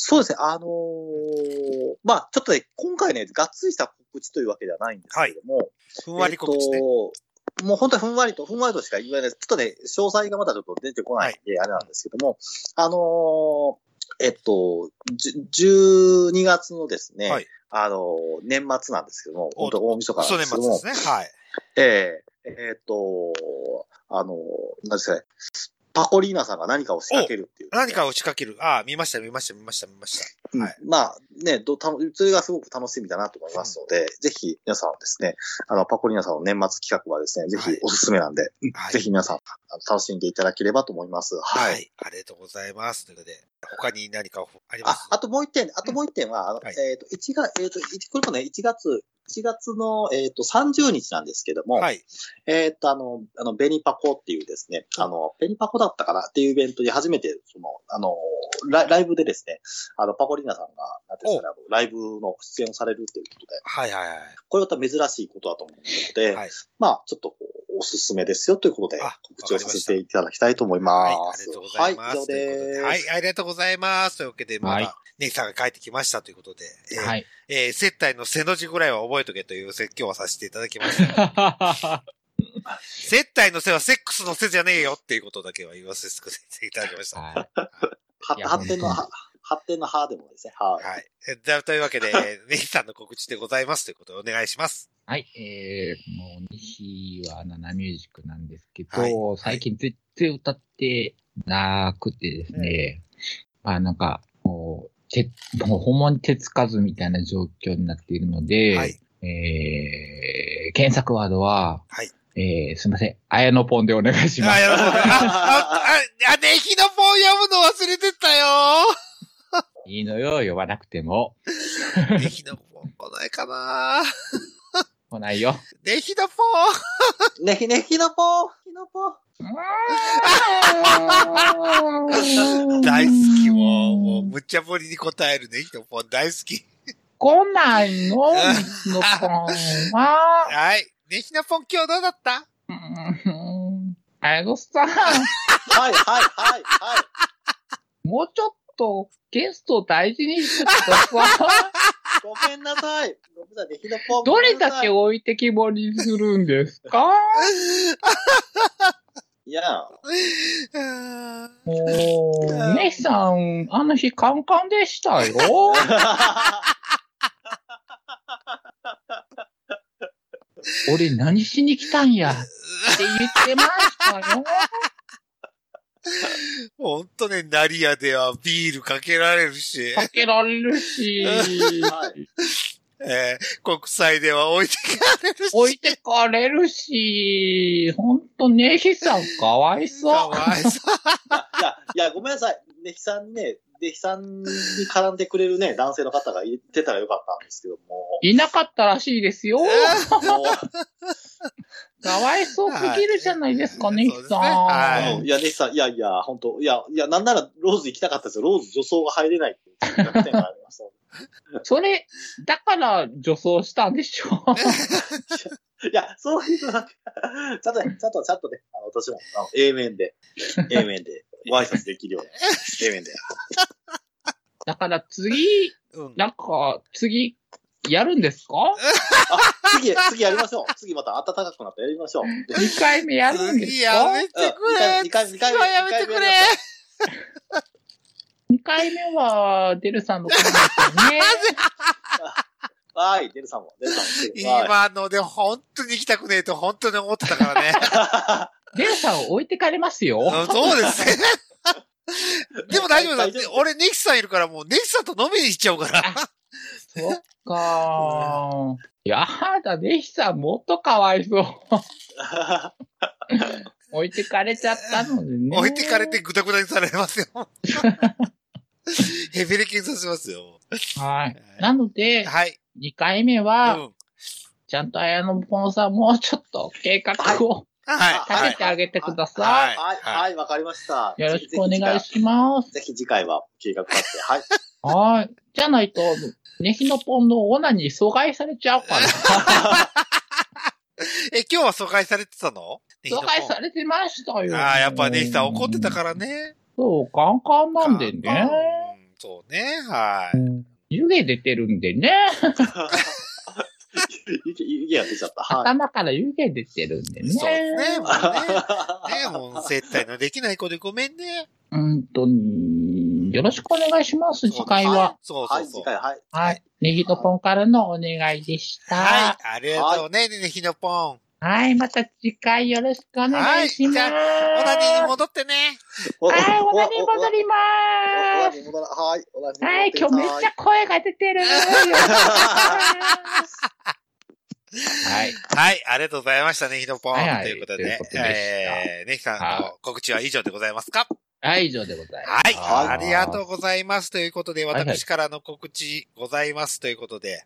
そうですね、あのーまあ、ちょっとね、今回ね、がっつりした告知というわけではないんですけども、ふんわり告知ね。えーもう本当にふんわりと、ふんわりとしか言わないです。ちょっとね、詳細がまだちょっと出てこないんで、あれなんですけども、あのーえっと、じゅ12月のですね、はいあのー年末なんですけども、お本当大晦日なんそうですけども、年末ですね。はい。えええーっと、あの、なんですかね、パコリーナさんが何かを仕掛けるっていう、何かを仕掛ける。ああ、見ました、見ました、見ました、見ました。うんはいまあね、どたそれがすごく楽しみだなと思いますので、ぜひ皆さんですね、あの、パコリーナさんの年末企画はですね、ぜはいひおすすめなんで、はい。ぜひ皆さん楽しんでいただければと思います。は。はいい。ありがとうございます。ということで、他に何かあります、ああともう一点、あともう一点は、あの、はいえっ、と、1月、えっ、と、一これもね、1月、1月の、えっ、と、30日なんですけども、はい。えっ、と、あの、あの、ベニパコっていうですね、あの、ベニパコだったかなっていうイベントに初めて、その、あの、ライライブでですね、あの、パコリーナさんが、なんていうんですかね、ライブの出演をされるということで、はいはいはい。これまた珍しいことだと思うので、はい。まあ、ちょっとこう、おすすめですよということであ、告知をさせていただきたいと思いはい。ます。ありがとうございます。はい、以上ということで。ですはい。ありがとうございます。というわけで、まはいだ、ネギさんが帰ってきましたということで、えーはい。えー接待の背の字ぐらいは覚えとけという説教をさせていただきました。接待の背はセックスの背じゃねえよっていうことだけは言わせていただきました。はい発展の歯でもですね、はい。はい。えじゃあというわけで、えーネギさんの告知でございますということでお願いします。はい、えー、もう、西はナナミュージックなんですけど、はい最近全然歌ってなくてですね、まあなんか、もう、てもうほんまに手つかずみたいな状況になっているので、はい。えー、検索ワードは、はい。えー、すいません、あやのぽんでお願いしまあ、す。やるほど。あ、あ、あ、あ、ネギの本読むの忘れてたよいいのよ、呼ばなくても。ネギの本来ないかな来ないよ。ネギの本ねひねひのぽひのぽ 大好きもう、もう、むっちゃぶりに答えるネギの本大好き。来ないの水のぽんは。はい。ネギの本今日どうだった？あやのさん。はい、はい、はい、はい。もうちょっとゲスト大事にしてください。ごめんなさい。ごめんなさい、どれだけご置いてきぼりにするんですか？いや、もう、姉さん、あの日カンカンでしたよ。俺何しに来たんやって言ってましたよ。ほんとね、ナリアではビールかけられるし、かけられるし、はい。えー国際では置いてかれるし。置いてかれるし、ほんと、ネヒさんかわいそう。いかわいそう。や、いや、いや、ごめんなさい。ねネヒさんね、ネヒさんに絡んでくれるね、男性の方がいてたらよかったんですけども。いなかったらしいですよ。かわいそうすぎるじゃないですか、ね、そうですねさん。はいいや、ネヒさん、いやいや、本当いや、いや、なんならローズ行きたかったですよ。ローズ女装が入れないっていう弱点がありました。それ、だから女装したんでしょいや、そういうのなんか、ちゃんとね、ちゃんと、ちゃんとね、あの、私も、あの、A 面で、A 面で、ご挨拶できるように、A 面で。だから次、うん。なんか、次、やるんですか？あ、次、次やりましょう。次また暖かくなったらやりましょう。?2 回目やるんです次かやめてくれうん二回二回次はやめてくれ ?2 回目は、デルさんのことですよね。はい、デルさんも、デルさんも今ので本当に行きたくねえと本当に思ってたからね。デルさんを置いてかれますよ。うんそうですね。でも大丈夫だって。俺、ネキさんいるからもう、ネキさんと飲みに行っちゃうから。そっかー。やだ、ネヒさんもっとかわいそう。置いてかれちゃったのでね。置いてかれてグダグダにされますよ。ヘベレケンさせますよ。はい。なので、はい。2回目うは、ん。ちゃんと綾野ポンさんもうちょっと計画をはい。立ててあげてくださはいはい、はい、わかりました。い。よろしくお願いします。ぜひ次回は計画立って、はい。はい。じゃないと、ネヒのポンのオナに阻害されちゃうから。え、今日は疎開されてたの？阻害されてましたよ。ああ、やっぱネキさん怒ってたからね。そう、カンカンなんでうんね。そうね。はい。湯気出てるんでね。湯気、湯気が出ちゃった。はい。頭から湯気出てるんでね。そうですね。もうね。ねもう接待のできない子でごめんね。本当に、よろしくお願いします、次回は。はい、そうそうそう。次回、はい。はい。ネギとポンからのお願いでした。はい。ありがとうね、ねねひのぽん。はい。また次回よろしくお願いします。はいじオナニーに戻ってね。はい、おなに戻りまおーす。はい、今日めっちゃ声が出てる。はい。はい、ありがとうございましたね、ひのぽん。はいはいということでということ、でしたえー、ねひさんはの告知は以上でございますか？はい、以上でございます。はい、はいありがとうございます。ということで、はいはい私からの告知ございます。ということで、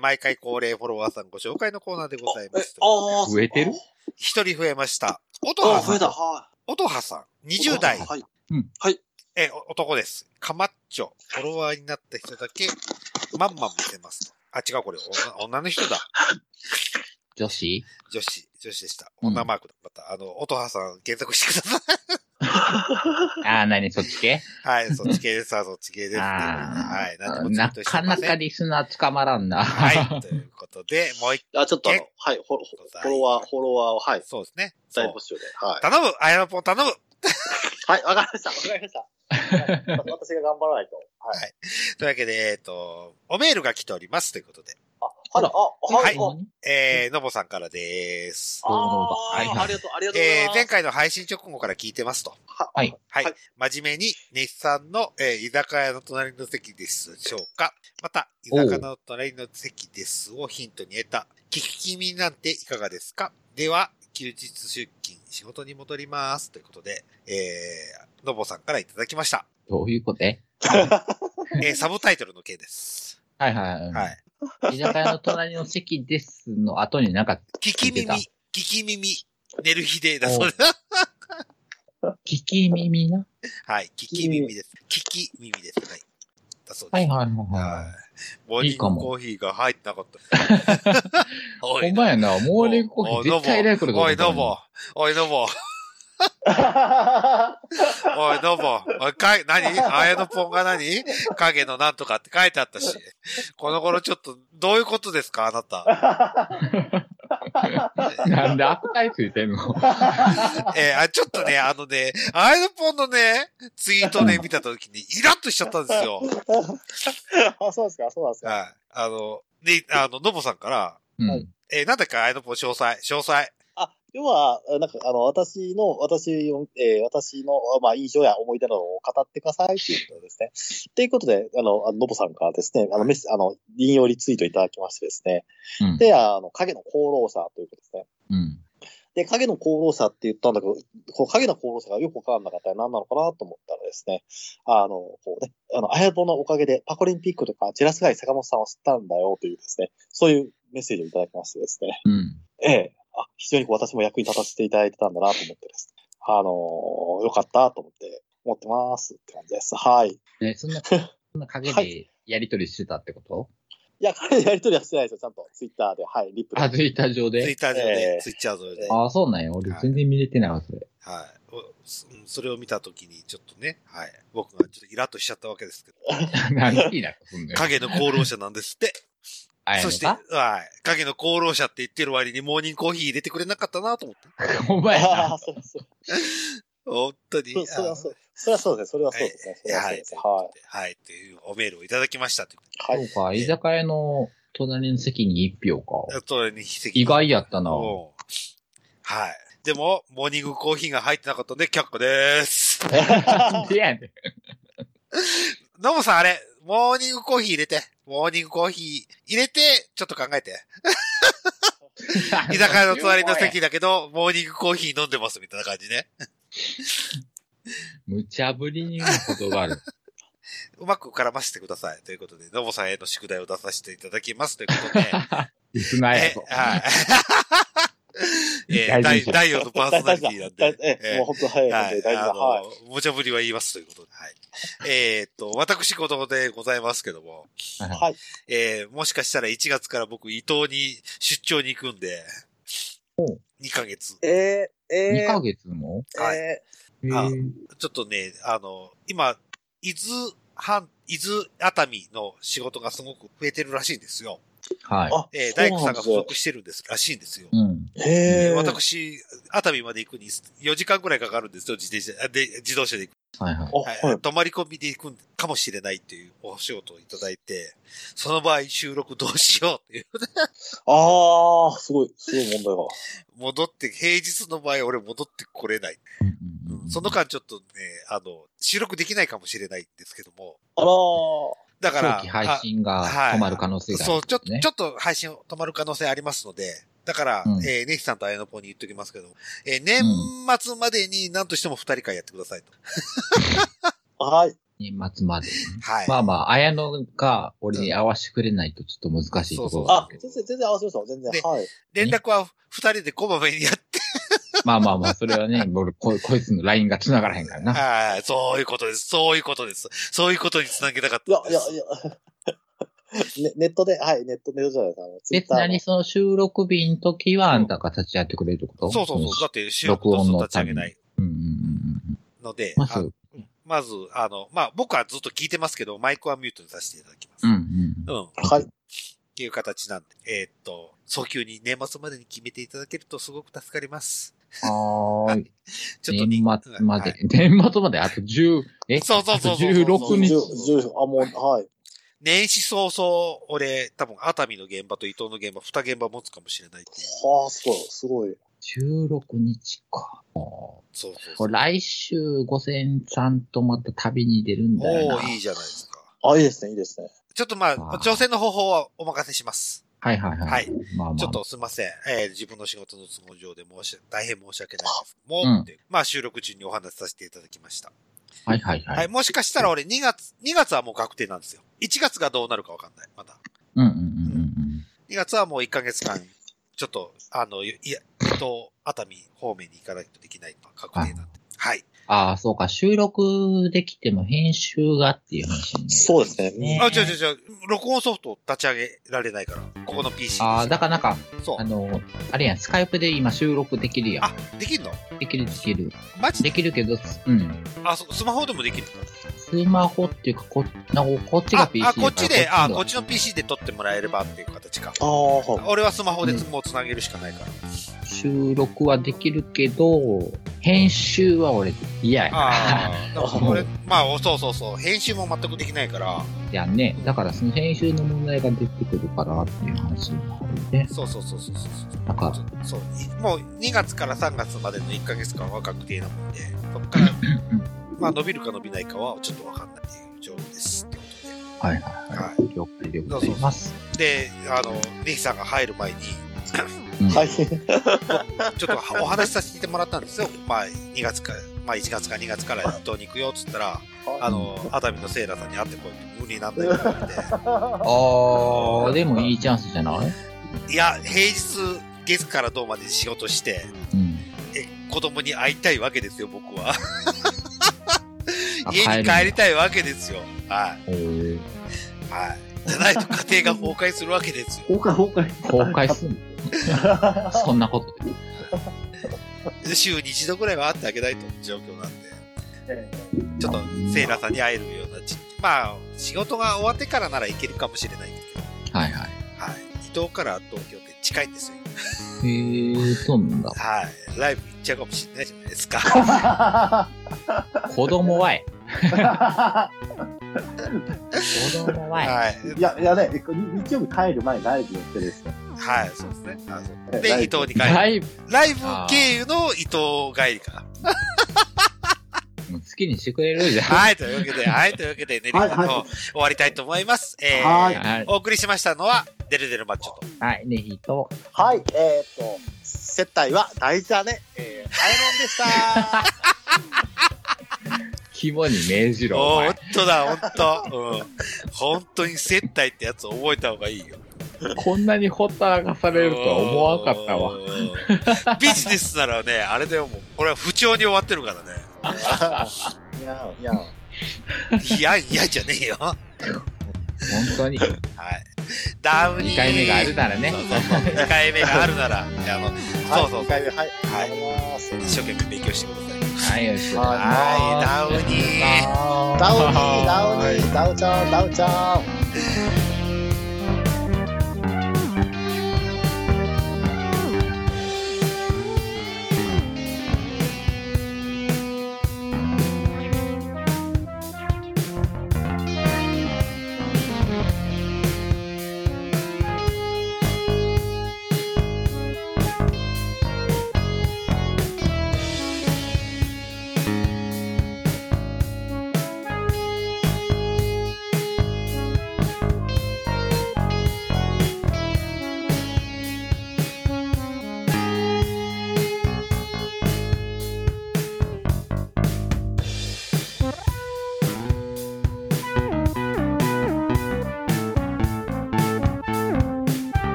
毎回恒例フォロワーさんご紹介のコーナーでございます。あ増えてる？一人増えました。音あ、羽さん増えた。。は音羽さん。い。20代。はい。えー、お男です。カマッチョ。フォロワーになった人だけ、まんまん見せますと。あ、違う、これ、女女の人だ。女子？女子、女子でした。うん女マークだ。また、あの、音羽さん、検索してください。あー、なに、そっち系？はい、そっち系です。そっち系です。あはい、なートしてか。なかリスナー捕まらんな。はい、ということで、もう一あ、ちょっとあの、はい、フォロフォロワー、フォロワーを、はい、そうですね。大募。集で。はい。頼むあやのぽん頼むはい、わかりました。わかりました。は い私が頑張らないと。はい。というわけで、えっ、と、おメールが来ております。ということで。あ、あら、あ、はい。はあえー、のぼさんからです。どうもはいはいあーありがとう、ありがとうございえー、ます。前回の配信直後から聞いてますと。はい。はい。はい真面目に、日産の、えー居酒屋の隣の席ですでしょうかまた、居酒屋の隣の席ですをヒントに得た、聞き耳なんていかがですか？では、休日出勤、仕事に戻ります。ということで、えー、のぼさんからいただきました。どういうこと？え えー、サブタイトルの件です。はいはい。はい。居酒屋の隣の席ですの後になんか、聞き耳、聞き耳、寝る日でだそうです。聞き耳な？はい。聞き耳です。聞き耳です。はい。だそうです。はいはいはいは。はいモーニングコーヒーが入ってなかった。ほんまやな、モーニングコーヒー絶対入れてくるおい、どうも。おい、どうも。おい、どうも。おい、かい、何？あやのぽんが何？影のなんとかって書いてあったし。この頃ちょっと、どういうことですか？あなた。なんで悪態ついてんの？えーあ、ちょっとね、あのね、あやのぽんのね、ツイートね、見たときに、イラッとしちゃったんですよ。あ、そうですか、そうなんですか？はい。あの、ね、あの、のぼさんから、うん。えーなんだっけ、あやのぽん詳細、詳細。あ、要は、なんか、あの、私の、私を、えー私の、まあ、印象や思い出などを語ってくださいっていうことですね。ということで、あの、あののぼさんからですね、あの、メッセあの、引用リツイートいただきましてですね。うん。で、あの、影の功労者ということですね。うん。で、影の功労者って言ったんだけど、こう影の功労者がよくわからなかったら何なのかなと思ったらですね、あの、こうね、あの、あやぼのおかげでパコリンピックとかジェラスガイ坂本さんを知ったんだよというですね、そういうメッセージをいただきましてですね、うん。ええ、あ、非常にこう私も役に立たせていただいてたんだなと思ってですね、あのよかったと思って、思ってますって感じです。はい。ね、そんな、そんな影でやりとりしてたってこと、いや、彼 やりとりはしてないですよ。ちゃんとツイッターで、はい、リップであ、ツイッター上で？ツイッター上えで、えツイッター上で。ああ、そうなんや。俺全然見れてないわ、それ。はい。おそそれを見たときに、ちょっとね、はい。僕がちょっとイラッとしちゃったわけですけど、何いいな、そんな。影の功労者なんですって。そして、か？はい。影の功労者って言ってる割にモーニングコーヒー入れてくれなかったなと思って。お前あなあ、。それはそう。本当に。そそれはそう。それはそうですね。それはそうですね。ははい。そうです。ははい。というおメールをいただきましたとい。そうか、居酒屋の隣の席に一票か。とで。それに筆跡意外やったな。うんはい。でも、モーニングコーヒーが入ってなかったんで、却下でーす。でやねん。ノブさんあれ、モーニングコーヒー入れて。モーニングコーヒー入れて、ちょっと考えて。居酒屋の隣の席だけど、モーニングコーヒー飲んでますみたいな感じね。無茶ぶりに言うことがある。うまく絡ませてください。ということで、ノブさんへの宿題を出させていただきます。ということで。リスナーや。はい。えー、第第4のパーソナリティなんで。ええ、もう本当はい、はい。大丈夫だ。はい。無茶ぶりは言いますということで。はい。えーっと、私事でございますけども、はい。えー、もしかしたら1月から僕、伊東に出張に行くんでほう、2ヶ月。えー、えー、2ヶ月も？はいえあへーちょっとね、あの、今、伊豆半、伊豆熱海の仕事がすごく増えてるらしいんですよ。はい。あえー、大工さんが不足してるんです、らしいんですよ。うん。ー、えー、私、熱海まで行くに4時間くらいかかるんですよ、自転車、あで、自動車で行く。はいはい。あ、はいはい。泊まり込みで行くかもしれないっていうお仕事をいただいて、その場合収録どうしようっていう。ああ、すごい、すごい問題が。戻って、平日の場合俺戻ってこれない。うんうんうんその間ちょっとね、あの、収録できないかもしれないんですけども。あらー。だから、早期配信がはい止まる可能性がある、そう、ちょっと、ね。ちょっと配信止まる可能性ありますので、だから、うんえー、ネヒさんと綾野ポに言っときますけど、えー年末までに何としても二人会やってくださいと。はい。年末まで。はい。まあまあ、綾野が俺に合わせてくれないとちょっと難しいところあだけ、ど。全然、全然合わせますよ。全然。ではい。連絡は二人でこまめにやって、まあまあまあ、それはね、俺こ、こいつの LINE が繋がらへんからな。はい、そういうことです。そういうことです。そういうことにつなげたかっいやたん、です。いや、いや。ね、ネットで、はい、ネット、ネットじゃないですか。あのツイッ別ターのにその収録日の時はあんたが立ち会ってくれるってこと？そうそうそう。だって収録と立ち上げないうんうんうんうん。ので、まず、まず、あの、まあ、僕はずっと聞いてますけど、マイクはミュートにさせていただきます。うん。うん。っはい。ていう形なんで、えーっと、早急に年末までに決めていただけるとすごく助かります。はーい。ちょっとに年末まではい。年末まであと10、え？そうそうそうそうあと16日。あ、もう、はい。年始早々、俺、多分、熱海の現場と伊東の現場、二現場持つかもしれないっていう。はあ、すごい、すごい。16日か。そうそうこそう。れ来週、五千さんとまた旅に出るんだよな。おー、いいじゃないですか。あ、いいですね、いいですね。ちょっとまあ、あー挑戦の方法はお任せします。はいはいはい。はい。まあまあ。ちょっとすいません。えー自分の仕事の都合上で申し、大変申し訳ないです。もう、うんってまあ収録中にお話しさせていただきました。はいはいはい。はい。もしかしたら俺2月、2月はもう確定なんですよ。1月がどうなるかわかんない。まだ。うんうんうんうん2月はもう1ヶ月間、ちょっと、あの、いや、伊東、熱海方面に行かないとできないのは確定なんで。はい。ああ、そうか。収録できても編集がっていう話にね。そうですね。ねあ、違う違う違う。録音ソフト立ち上げられないから。ここの PC。ああ、だからなんか、そうあ。の、あれやん、スカイプで今収録できるやん。あ、できんの？できるできる。マジで？できるけど、うん。あ、そスマホでもできるの？スマホっていうか、こなんかこっちがあ PC あ、こっちで、あ、こっちちの PC で撮ってもらえればっていう形か。ああ、はい。俺はスマホでうんもう繋げるしかないから。収録はできるけど、編集は俺嫌やかああ、まあ、そうそうそう。編集も全くできないから、ら。やんね。だからその編集の問題が出てくるからっていう話もあるね。そうそうそうそうそう。なんか、そう。もう2月から3月までの1ヶ月間は確定なもんで、そこから、まあ伸びるか伸びないかはちょっとわかんない状況です。ってことで。はいはいはい。了解でございます。で、あの、ネヒさんが入る前に、うんはい。ちょっとお話しさせてもらったんですよ。まあ、2月か、まあ1月か2月から伊東に行くよっつったら、あの、熱海のセーラーさんに会ってこいって無理なんだよって言われて。ああ、でもいいチャンスじゃない？いや、平日、月から土まで仕事して、うん。え、子供に会いたいわけですよ、僕は。あ家に帰りたいわけですよ。はい。はい。じゃないと家庭が崩壊するわけですよ。崩壊崩壊。公開すんの？そんなことで。で週に一度ぐらいは会ってあげないと状況なんで。ちょっと、セーラーさんに会えるようなち、まあ、仕事が終わってからなら行けるかもしれないんですけど、はいはい。はい。伊東から東京って近いんですよ。へえ、そうなんだ。はい。ライブ行っちゃうかもしれないじゃないですか。子供はえ。子供はい。いや、いやね、日曜日帰る前にライブやってるんですよ。はい、そうですね。あそうえで、伊東に帰る。ライブ、ライブ経由の伊東帰りか。もう好きにしてくれるじゃん。はい、というわけで、はい、というわけで、ね、はいはいリの終わりたいと思います。えー、はいはい。お送りしましたのは、デルデルマッチョと。はい、ねひと。はい、えっ、と、接待は大事だね。えー、あやのんでした。肝に銘じろ、お前ほん。とだ、ほんと。うん。本当に接待ってやつを覚えた方がいいよ。こんなにほったらかされるとは思わなかったわ。うん。ビジネスならね、あれだよ、もう。これは不調に終わってるからね。いや、いや、いや、いやじゃねえよ。はい。本当に。ダウニー。2回目があるならねそうそうそう。2回目があるなら、あの、そうそう2回目、はい。はい。一生懸命勉強してください。はい、よろしく。はいはい、ダウニー。ダウニー、ダウニー、ダウちゃん、ダウちゃん。